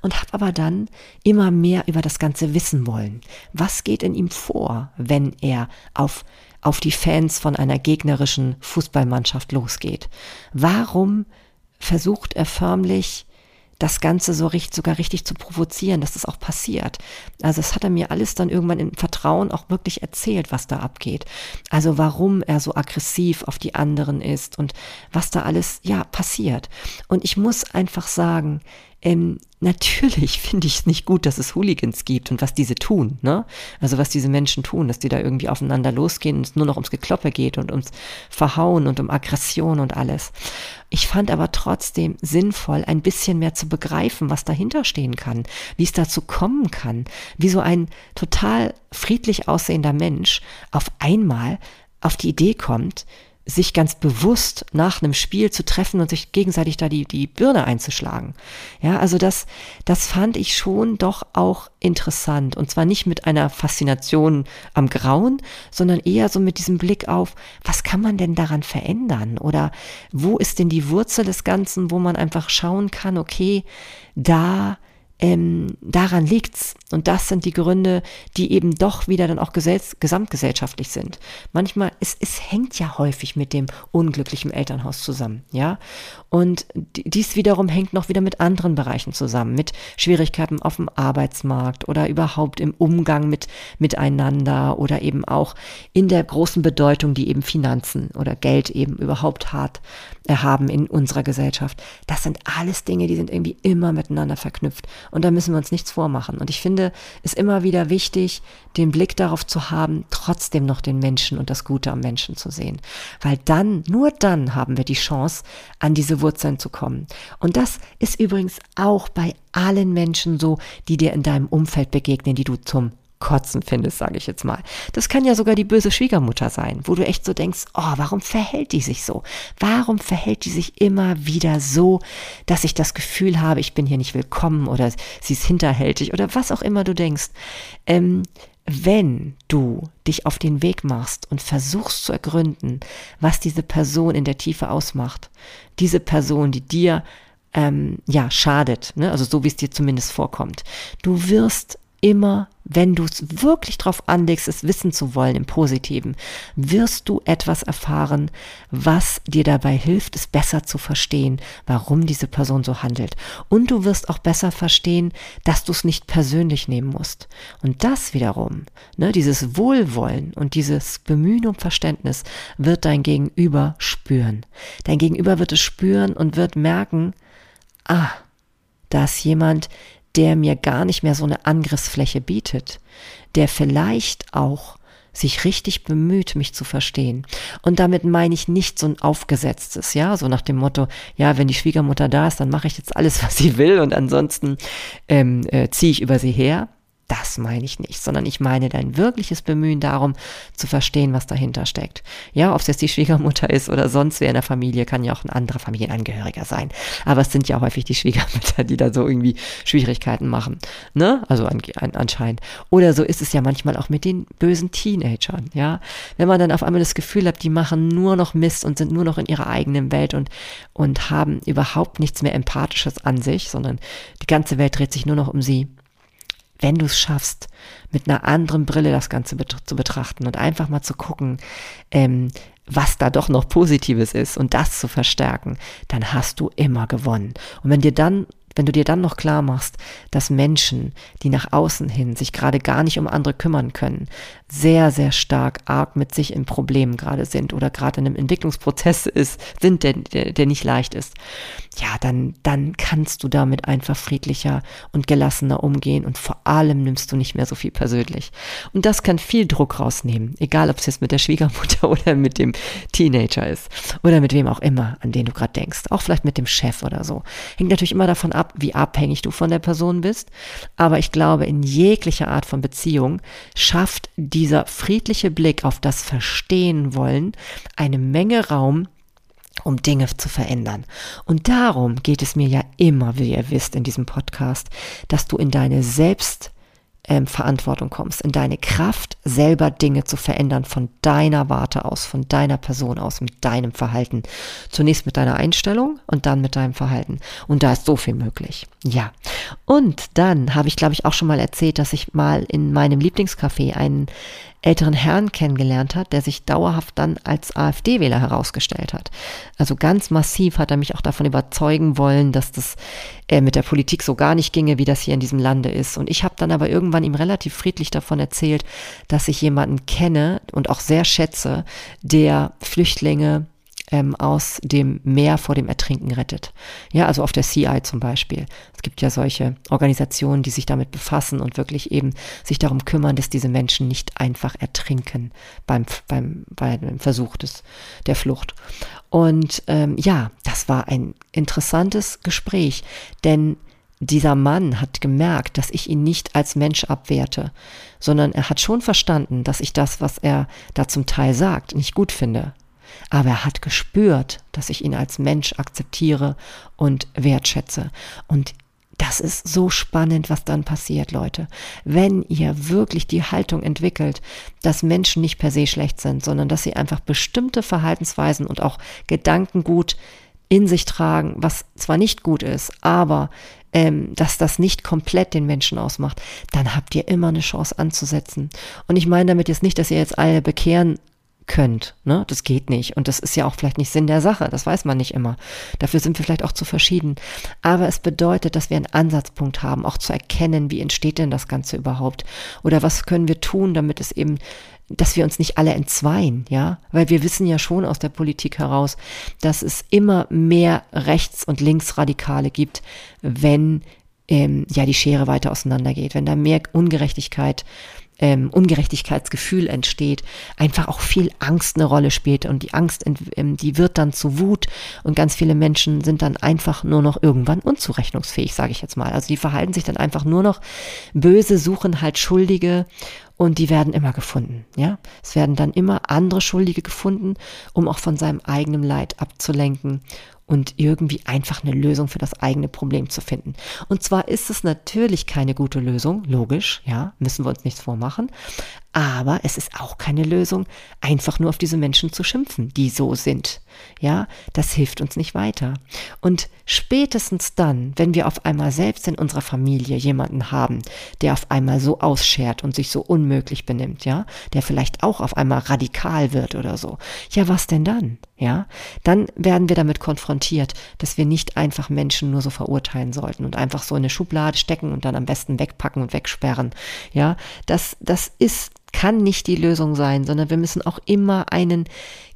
und habe aber dann immer mehr über das Ganze wissen wollen. Was geht in ihm vor, wenn er auf auf die Fans von einer gegnerischen Fußballmannschaft losgeht? Warum versucht er förmlich das Ganze so richtig, sogar richtig zu provozieren, dass das auch passiert. Also es hat er mir alles dann irgendwann im Vertrauen auch wirklich erzählt, was da abgeht. Also warum er so aggressiv auf die anderen ist und was da alles, ja, passiert. Und ich muss einfach sagen, ähm, natürlich finde ich es nicht gut, dass es Hooligans gibt und was diese tun, ne? Also was diese Menschen tun, dass die da irgendwie aufeinander losgehen und es nur noch ums Gekloppe geht und ums Verhauen und um Aggression und alles. Ich fand aber trotzdem sinnvoll, ein bisschen mehr zu begreifen, was dahinter stehen kann, wie es dazu kommen kann, wie so ein total friedlich aussehender Mensch auf einmal auf die Idee kommt, sich ganz bewusst nach einem Spiel zu treffen und sich gegenseitig da die, die Birne einzuschlagen. Ja, also das, das fand ich schon doch auch interessant. Und zwar nicht mit einer Faszination am Grauen, sondern eher so mit diesem Blick auf, was kann man denn daran verändern? Oder wo ist denn die Wurzel des Ganzen, wo man einfach schauen kann, okay, da ähm, daran liegt's. Und das sind die Gründe, die eben doch wieder dann auch gesamtgesellschaftlich sind. Manchmal, es, es hängt ja häufig mit dem unglücklichen Elternhaus zusammen, ja. Und dies wiederum hängt noch wieder mit anderen Bereichen zusammen, mit Schwierigkeiten auf dem Arbeitsmarkt oder überhaupt im Umgang mit miteinander oder eben auch in der großen Bedeutung, die eben Finanzen oder Geld eben überhaupt hat, äh, haben in unserer Gesellschaft. Das sind alles Dinge, die sind irgendwie immer miteinander verknüpft. Und da müssen wir uns nichts vormachen. Und ich finde es immer wieder wichtig, den Blick darauf zu haben, trotzdem noch den Menschen und das Gute am Menschen zu sehen. Weil dann, nur dann haben wir die Chance, an diese Wurzeln zu kommen. Und das ist übrigens auch bei allen Menschen so, die dir in deinem Umfeld begegnen, die du zum Kotzen findest, sage ich jetzt mal. Das kann ja sogar die böse Schwiegermutter sein, wo du echt so denkst, oh, warum verhält die sich so? Warum verhält die sich immer wieder so, dass ich das Gefühl habe, ich bin hier nicht willkommen oder sie ist hinterhältig oder was auch immer du denkst. Ähm, wenn du dich auf den Weg machst und versuchst zu ergründen, was diese Person in der Tiefe ausmacht, diese Person, die dir ähm, ja schadet, ne? also so wie es dir zumindest vorkommt, du wirst immer, wenn du es wirklich drauf anlegst, es wissen zu wollen im Positiven, wirst du etwas erfahren, was dir dabei hilft, es besser zu verstehen, warum diese Person so handelt. Und du wirst auch besser verstehen, dass du es nicht persönlich nehmen musst. Und das wiederum, ne, dieses Wohlwollen und dieses Bemühen um Verständnis wird dein Gegenüber spüren. Dein Gegenüber wird es spüren und wird merken, ah, da ist jemand, der mir gar nicht mehr so eine Angriffsfläche bietet, der vielleicht auch sich richtig bemüht, mich zu verstehen. Und damit meine ich nicht so ein aufgesetztes, ja, so nach dem Motto, ja, wenn die Schwiegermutter da ist, dann mache ich jetzt alles, (laughs) was sie will und ansonsten ähm, äh, ziehe ich über sie her. Das meine ich nicht, sondern ich meine dein wirkliches Bemühen darum, zu verstehen, was dahinter steckt. Ja, ob es jetzt die Schwiegermutter ist oder sonst wer in der Familie, kann ja auch ein anderer Familienangehöriger sein. Aber es sind ja häufig die Schwiegermütter, die da so irgendwie Schwierigkeiten machen. Ne? Also an, an, anscheinend. Oder so ist es ja manchmal auch mit den bösen Teenagern. Ja, wenn man dann auf einmal das Gefühl hat, die machen nur noch Mist und sind nur noch in ihrer eigenen Welt und, und haben überhaupt nichts mehr Empathisches an sich, sondern die ganze Welt dreht sich nur noch um sie wenn du es schaffst, mit einer anderen Brille das Ganze bet zu betrachten und einfach mal zu gucken, ähm, was da doch noch Positives ist und das zu verstärken, dann hast du immer gewonnen. Und wenn dir dann wenn du dir dann noch klar machst, dass Menschen, die nach außen hin sich gerade gar nicht um andere kümmern können, sehr, sehr stark arg mit sich in Problemen gerade sind oder gerade in einem Entwicklungsprozess ist, sind, der, der, der nicht leicht ist, ja, dann, dann kannst du damit einfach friedlicher und gelassener umgehen und vor allem nimmst du nicht mehr so viel persönlich. Und das kann viel Druck rausnehmen, egal ob es jetzt mit der Schwiegermutter (laughs) oder mit dem Teenager ist oder mit wem auch immer, an den du gerade denkst, auch vielleicht mit dem Chef oder so. Hängt natürlich immer davon ab, wie abhängig du von der Person bist, aber ich glaube, in jeglicher Art von Beziehung schafft dieser friedliche Blick auf das Verstehen wollen eine Menge Raum, um Dinge zu verändern. Und darum geht es mir ja immer, wie ihr wisst, in diesem Podcast, dass du in deine Selbst ähm, Verantwortung kommst, in deine Kraft, selber Dinge zu verändern von deiner Warte aus, von deiner Person aus, mit deinem Verhalten. Zunächst mit deiner Einstellung und dann mit deinem Verhalten. Und da ist so viel möglich. Ja. Und dann habe ich, glaube ich, auch schon mal erzählt, dass ich mal in meinem Lieblingscafé einen älteren Herrn kennengelernt hat, der sich dauerhaft dann als AfD-Wähler herausgestellt hat. Also ganz massiv hat er mich auch davon überzeugen wollen, dass das äh, mit der Politik so gar nicht ginge, wie das hier in diesem Lande ist. Und ich habe dann aber irgendwann ihm relativ friedlich davon erzählt, dass ich jemanden kenne und auch sehr schätze, der Flüchtlinge ähm, aus dem Meer vor dem Ertrinken rettet. Ja, also auf der CI zum Beispiel. Es gibt ja solche Organisationen, die sich damit befassen und wirklich eben sich darum kümmern, dass diese Menschen nicht einfach ertrinken beim, beim, beim Versuch des, der Flucht. Und ähm, ja, das war ein interessantes Gespräch, denn dieser Mann hat gemerkt, dass ich ihn nicht als Mensch abwerte, sondern er hat schon verstanden, dass ich das, was er da zum Teil sagt, nicht gut finde. Aber er hat gespürt, dass ich ihn als Mensch akzeptiere und wertschätze. Und das ist so spannend, was dann passiert, Leute. Wenn ihr wirklich die Haltung entwickelt, dass Menschen nicht per se schlecht sind, sondern dass sie einfach bestimmte Verhaltensweisen und auch Gedankengut in sich tragen, was zwar nicht gut ist, aber ähm, dass das nicht komplett den Menschen ausmacht, dann habt ihr immer eine Chance anzusetzen. Und ich meine damit jetzt nicht, dass ihr jetzt alle bekehren könnt. Ne? Das geht nicht. Und das ist ja auch vielleicht nicht Sinn der Sache. Das weiß man nicht immer. Dafür sind wir vielleicht auch zu verschieden. Aber es bedeutet, dass wir einen Ansatzpunkt haben, auch zu erkennen, wie entsteht denn das Ganze überhaupt? Oder was können wir tun, damit es eben dass wir uns nicht alle entzweien, ja, weil wir wissen ja schon aus der Politik heraus, dass es immer mehr Rechts- und Linksradikale gibt, wenn ähm, ja die Schere weiter auseinandergeht, wenn da mehr Ungerechtigkeit ähm, Ungerechtigkeitsgefühl entsteht, einfach auch viel Angst eine Rolle spielt und die Angst, ähm, die wird dann zu Wut und ganz viele Menschen sind dann einfach nur noch irgendwann unzurechnungsfähig, sage ich jetzt mal. Also die verhalten sich dann einfach nur noch böse, suchen halt Schuldige und die werden immer gefunden, ja. Es werden dann immer andere Schuldige gefunden, um auch von seinem eigenen Leid abzulenken und irgendwie einfach eine Lösung für das eigene Problem zu finden. Und zwar ist es natürlich keine gute Lösung, logisch, ja, müssen wir uns nichts vormachen, aber es ist auch keine Lösung, einfach nur auf diese Menschen zu schimpfen, die so sind. Ja, das hilft uns nicht weiter. Und spätestens dann, wenn wir auf einmal selbst in unserer Familie jemanden haben, der auf einmal so ausschert und sich so unmöglich benimmt, ja, der vielleicht auch auf einmal radikal wird oder so. Ja, was denn dann? Ja, dann werden wir damit konfrontiert, dass wir nicht einfach Menschen nur so verurteilen sollten und einfach so in eine Schublade stecken und dann am besten wegpacken und wegsperren. Ja, das, das ist kann nicht die Lösung sein, sondern wir müssen auch immer einen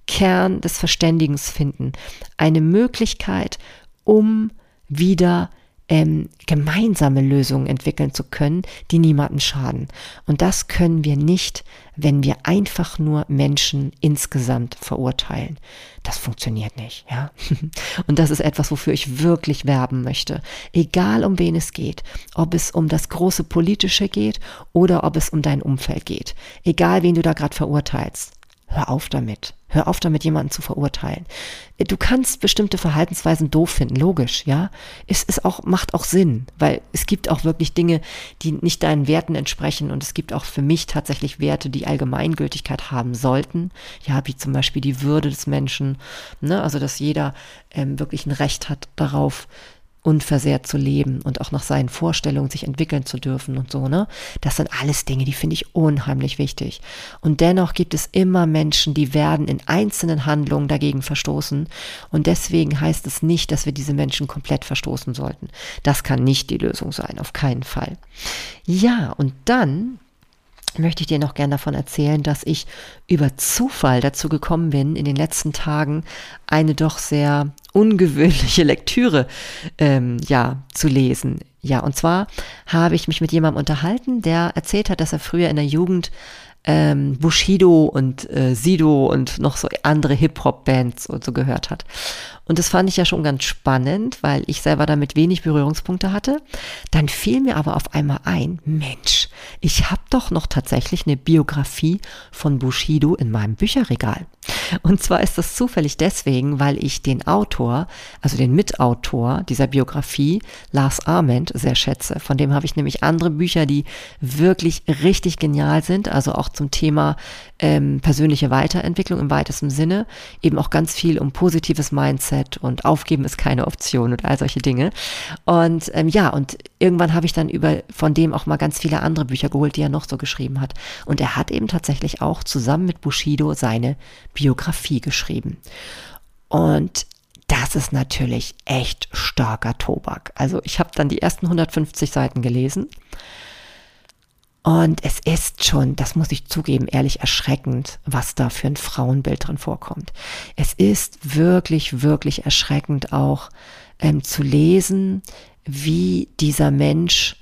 Kern des Verständigens finden. Eine Möglichkeit, um wieder ähm, gemeinsame Lösungen entwickeln zu können, die niemandem schaden. Und das können wir nicht, wenn wir einfach nur Menschen insgesamt verurteilen. Das funktioniert nicht, ja. (laughs) Und das ist etwas, wofür ich wirklich werben möchte. Egal um wen es geht, ob es um das große Politische geht oder ob es um dein Umfeld geht. Egal wen du da gerade verurteilst. Hör auf damit. Hör auf damit, jemanden zu verurteilen. Du kannst bestimmte Verhaltensweisen doof finden, logisch, ja. Es ist auch, macht auch Sinn, weil es gibt auch wirklich Dinge, die nicht deinen Werten entsprechen und es gibt auch für mich tatsächlich Werte, die Allgemeingültigkeit haben sollten. Ja, wie zum Beispiel die Würde des Menschen, ne, also dass jeder ähm, wirklich ein Recht hat darauf, unversehrt zu leben und auch nach seinen Vorstellungen sich entwickeln zu dürfen und so, ne? Das sind alles Dinge, die finde ich unheimlich wichtig. Und dennoch gibt es immer Menschen, die werden in einzelnen Handlungen dagegen verstoßen. Und deswegen heißt es nicht, dass wir diese Menschen komplett verstoßen sollten. Das kann nicht die Lösung sein, auf keinen Fall. Ja, und dann möchte ich dir noch gern davon erzählen, dass ich über Zufall dazu gekommen bin, in den letzten Tagen eine doch sehr ungewöhnliche Lektüre ähm, ja zu lesen. Ja, und zwar habe ich mich mit jemandem unterhalten, der erzählt hat, dass er früher in der Jugend ähm, Bushido und äh, Sido und noch so andere Hip-Hop-Bands und so gehört hat. Und das fand ich ja schon ganz spannend, weil ich selber damit wenig Berührungspunkte hatte. Dann fiel mir aber auf einmal ein, Mensch, ich habe doch noch tatsächlich eine Biografie von Bushido in meinem Bücherregal. Und zwar ist das zufällig deswegen, weil ich den Autor, also den Mitautor dieser Biografie, Lars Arment, sehr schätze. Von dem habe ich nämlich andere Bücher, die wirklich richtig genial sind, also auch zum Thema ähm, persönliche Weiterentwicklung im weitesten Sinne, eben auch ganz viel um positives Mindset und Aufgeben ist keine Option und all solche Dinge. Und ähm, ja, und irgendwann habe ich dann über von dem auch mal ganz viele andere Bücher geholt, die er noch so geschrieben hat. Und er hat eben tatsächlich auch zusammen mit Bushido seine Biografie geschrieben. Und das ist natürlich echt starker Tobak. Also ich habe dann die ersten 150 Seiten gelesen und es ist schon, das muss ich zugeben, ehrlich erschreckend, was da für ein Frauenbild drin vorkommt. Es ist wirklich, wirklich erschreckend auch ähm, zu lesen, wie dieser Mensch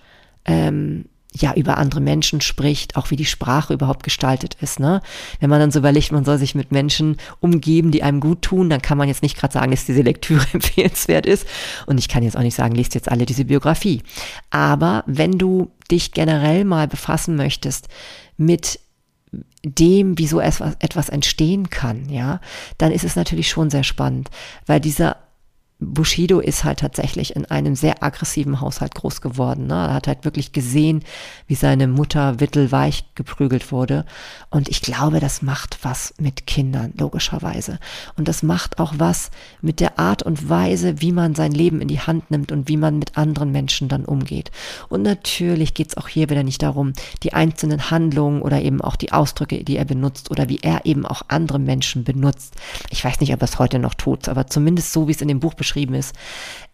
ähm, ja über andere Menschen spricht, auch wie die Sprache überhaupt gestaltet ist. Ne? Wenn man dann so überlegt, man soll sich mit Menschen umgeben, die einem gut tun, dann kann man jetzt nicht gerade sagen, dass diese Lektüre (laughs) empfehlenswert ist. Und ich kann jetzt auch nicht sagen, lest jetzt alle diese Biografie. Aber wenn du dich generell mal befassen möchtest mit dem, wie so etwas, etwas entstehen kann, ja, dann ist es natürlich schon sehr spannend, weil dieser Bushido ist halt tatsächlich in einem sehr aggressiven Haushalt groß geworden. Ne? Er hat halt wirklich gesehen, wie seine Mutter wittelweich geprügelt wurde. Und ich glaube, das macht was mit Kindern, logischerweise. Und das macht auch was mit der Art und Weise, wie man sein Leben in die Hand nimmt und wie man mit anderen Menschen dann umgeht. Und natürlich geht es auch hier wieder nicht darum, die einzelnen Handlungen oder eben auch die Ausdrücke, die er benutzt oder wie er eben auch andere Menschen benutzt. Ich weiß nicht, ob er es heute noch tut, aber zumindest so, wie es in dem Buch beschrieben ist,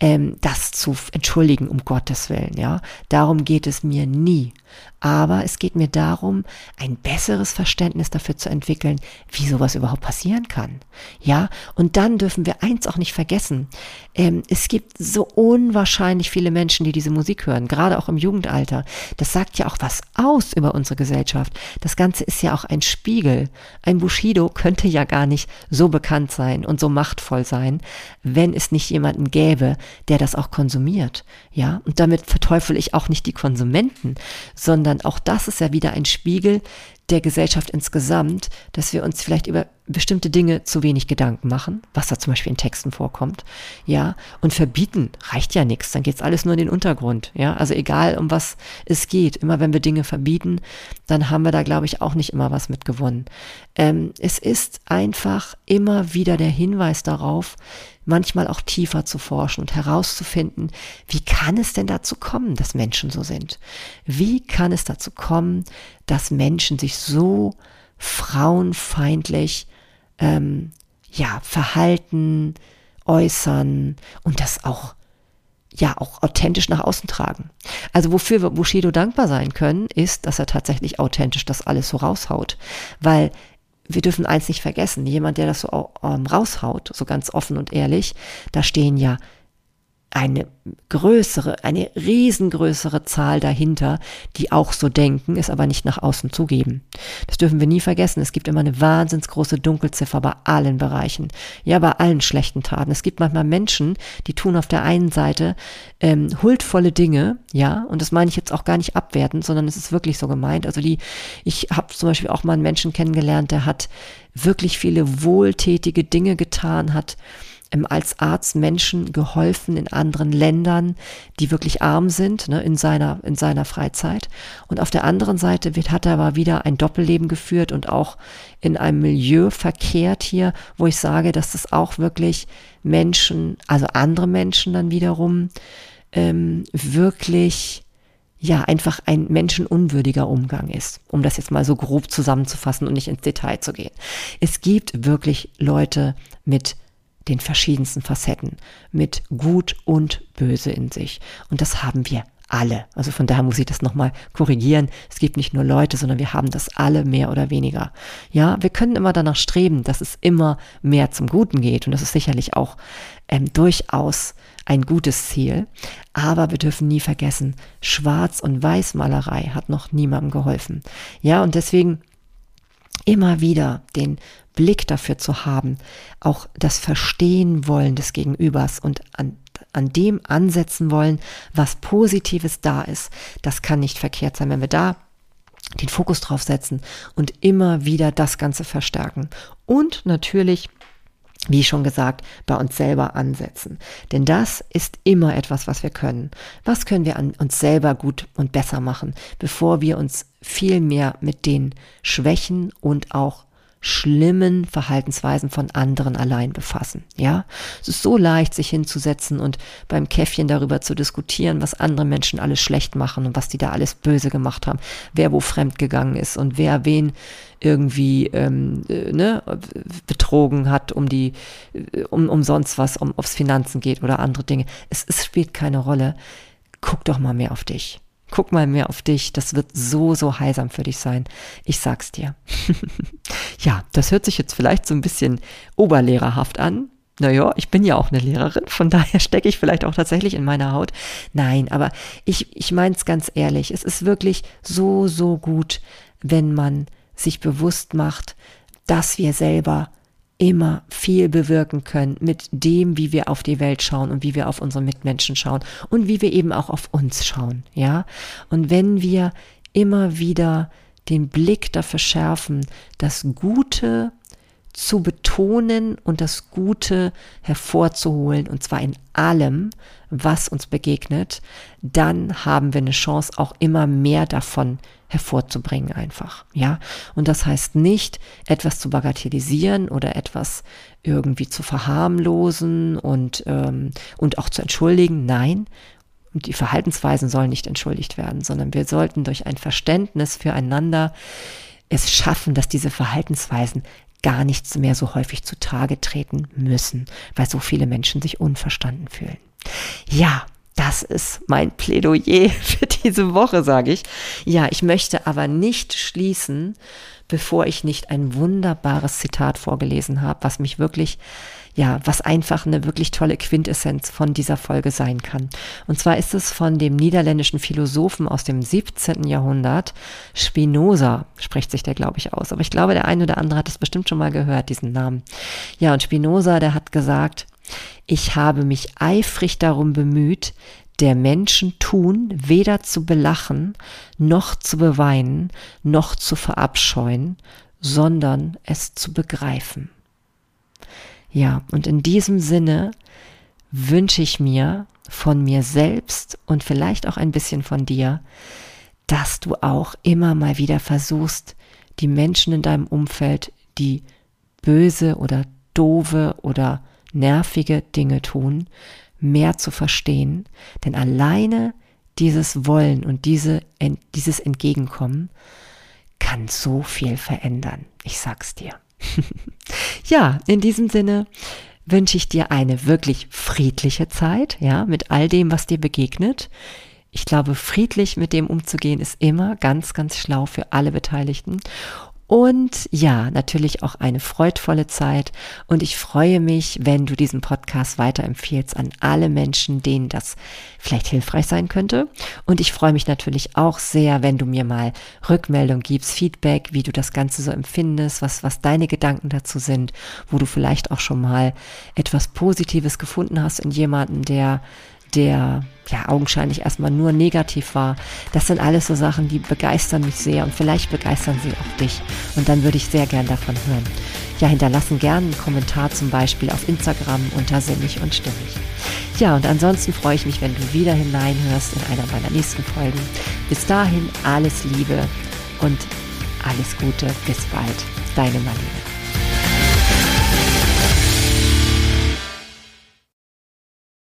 ähm, das zu entschuldigen, um Gottes Willen, ja. Darum geht es mir nie. Aber es geht mir darum, ein besseres Verständnis dafür zu entwickeln, wie sowas überhaupt passieren kann. Ja, und dann dürfen wir eins auch nicht vergessen. Ähm, es gibt so unwahrscheinlich viele Menschen, die diese Musik hören, gerade auch im Jugendalter. Das sagt ja auch was aus über unsere Gesellschaft. Das Ganze ist ja auch ein Spiegel. Ein Bushido könnte ja gar nicht so bekannt sein und so machtvoll sein, wenn es nicht jemanden gäbe, der das auch konsumiert. Ja, und damit verteufel ich auch nicht die Konsumenten, sondern auch das ist ja wieder ein Spiegel der Gesellschaft insgesamt, dass wir uns vielleicht über bestimmte Dinge zu wenig Gedanken machen, was da zum Beispiel in Texten vorkommt, ja, und verbieten reicht ja nichts, dann geht's alles nur in den Untergrund, ja, also egal um was es geht, immer wenn wir Dinge verbieten, dann haben wir da, glaube ich, auch nicht immer was mit gewonnen. Ähm, es ist einfach immer wieder der Hinweis darauf, manchmal auch tiefer zu forschen und herauszufinden, wie kann es denn dazu kommen, dass Menschen so sind? Wie kann es dazu kommen, dass Menschen sich so frauenfeindlich ähm, ja, verhalten, äußern und das auch ja auch authentisch nach außen tragen. Also wofür wir Bushido dankbar sein können, ist, dass er tatsächlich authentisch das alles so raushaut, weil wir dürfen eins nicht vergessen, jemand, der das so ähm, raushaut, so ganz offen und ehrlich, da stehen ja eine größere, eine riesengrößere Zahl dahinter, die auch so denken, es aber nicht nach außen zugeben. Das dürfen wir nie vergessen. Es gibt immer eine wahnsinns große Dunkelziffer bei allen Bereichen. Ja, bei allen schlechten Taten. Es gibt manchmal Menschen, die tun auf der einen Seite ähm, huldvolle Dinge, ja, und das meine ich jetzt auch gar nicht abwertend, sondern es ist wirklich so gemeint. Also die, ich habe zum Beispiel auch mal einen Menschen kennengelernt, der hat wirklich viele wohltätige Dinge getan, hat als Arzt Menschen geholfen in anderen Ländern, die wirklich arm sind, ne, in seiner, in seiner Freizeit. Und auf der anderen Seite wird, hat er aber wieder ein Doppelleben geführt und auch in einem Milieu verkehrt hier, wo ich sage, dass das auch wirklich Menschen, also andere Menschen dann wiederum, ähm, wirklich ja einfach ein menschenunwürdiger Umgang ist, um das jetzt mal so grob zusammenzufassen und nicht ins Detail zu gehen. Es gibt wirklich Leute mit den verschiedensten Facetten mit Gut und Böse in sich. Und das haben wir alle. Also von daher muss ich das nochmal korrigieren. Es gibt nicht nur Leute, sondern wir haben das alle mehr oder weniger. Ja, wir können immer danach streben, dass es immer mehr zum Guten geht. Und das ist sicherlich auch ähm, durchaus ein gutes Ziel. Aber wir dürfen nie vergessen, Schwarz- und Weißmalerei hat noch niemandem geholfen. Ja, und deswegen immer wieder den Blick dafür zu haben, auch das Verstehen wollen des Gegenübers und an, an dem ansetzen wollen, was Positives da ist. Das kann nicht verkehrt sein, wenn wir da den Fokus drauf setzen und immer wieder das Ganze verstärken. Und natürlich wie schon gesagt, bei uns selber ansetzen. Denn das ist immer etwas, was wir können. Was können wir an uns selber gut und besser machen, bevor wir uns viel mehr mit den Schwächen und auch schlimmen Verhaltensweisen von anderen allein befassen. Ja, es ist so leicht, sich hinzusetzen und beim Käffchen darüber zu diskutieren, was andere Menschen alles schlecht machen und was die da alles böse gemacht haben, wer wo fremd gegangen ist und wer wen irgendwie ähm, äh, ne, betrogen hat, um die, äh, um, um sonst was, um aufs Finanzen geht oder andere Dinge. Es, es spielt keine Rolle. Guck doch mal mehr auf dich. Guck mal mehr auf dich. Das wird so, so heilsam für dich sein. Ich sag's dir. (laughs) ja, das hört sich jetzt vielleicht so ein bisschen oberlehrerhaft an. Naja, ich bin ja auch eine Lehrerin, von daher stecke ich vielleicht auch tatsächlich in meiner Haut. Nein, aber ich, ich meine es ganz ehrlich. Es ist wirklich so, so gut, wenn man sich bewusst macht, dass wir selber immer viel bewirken können mit dem, wie wir auf die Welt schauen und wie wir auf unsere Mitmenschen schauen und wie wir eben auch auf uns schauen, ja? Und wenn wir immer wieder den Blick dafür schärfen, das Gute zu betonen und das Gute hervorzuholen, und zwar in allem, was uns begegnet, dann haben wir eine Chance, auch immer mehr davon hervorzubringen einfach. Ja, und das heißt nicht, etwas zu bagatellisieren oder etwas irgendwie zu verharmlosen und, ähm, und auch zu entschuldigen. Nein, die Verhaltensweisen sollen nicht entschuldigt werden, sondern wir sollten durch ein Verständnis füreinander es schaffen, dass diese Verhaltensweisen gar nichts mehr so häufig zutage treten müssen, weil so viele Menschen sich unverstanden fühlen. Ja, das ist mein Plädoyer (laughs) für diese Woche, sage ich. Ja, ich möchte aber nicht schließen, bevor ich nicht ein wunderbares Zitat vorgelesen habe, was mich wirklich ja, was einfach eine wirklich tolle Quintessenz von dieser Folge sein kann. Und zwar ist es von dem niederländischen Philosophen aus dem 17. Jahrhundert, Spinoza, spricht sich der, glaube ich, aus. Aber ich glaube, der eine oder andere hat es bestimmt schon mal gehört, diesen Namen. Ja, und Spinoza, der hat gesagt, ich habe mich eifrig darum bemüht, der Menschen tun, weder zu belachen, noch zu beweinen, noch zu verabscheuen, sondern es zu begreifen. Ja, und in diesem Sinne wünsche ich mir von mir selbst und vielleicht auch ein bisschen von dir, dass du auch immer mal wieder versuchst, die Menschen in deinem Umfeld, die böse oder doofe oder nervige Dinge tun, mehr zu verstehen. Denn alleine dieses Wollen und diese, dieses Entgegenkommen kann so viel verändern. Ich sag's dir. (laughs) ja, in diesem Sinne wünsche ich dir eine wirklich friedliche Zeit, ja, mit all dem, was dir begegnet. Ich glaube, friedlich mit dem umzugehen ist immer ganz, ganz schlau für alle Beteiligten. Und ja, natürlich auch eine freudvolle Zeit. Und ich freue mich, wenn du diesen Podcast weiterempfiehlst an alle Menschen, denen das vielleicht hilfreich sein könnte. Und ich freue mich natürlich auch sehr, wenn du mir mal Rückmeldung gibst, Feedback, wie du das Ganze so empfindest, was, was deine Gedanken dazu sind, wo du vielleicht auch schon mal etwas Positives gefunden hast in jemanden, der der ja augenscheinlich erstmal nur negativ war. Das sind alles so Sachen, die begeistern mich sehr und vielleicht begeistern sie auch dich. Und dann würde ich sehr gern davon hören. Ja, hinterlassen gerne einen Kommentar zum Beispiel auf Instagram unter Sinnig und Stimmig. Ja, und ansonsten freue ich mich, wenn du wieder hineinhörst in einer meiner nächsten Folgen. Bis dahin alles Liebe und alles Gute. Bis bald. Deine Marlene.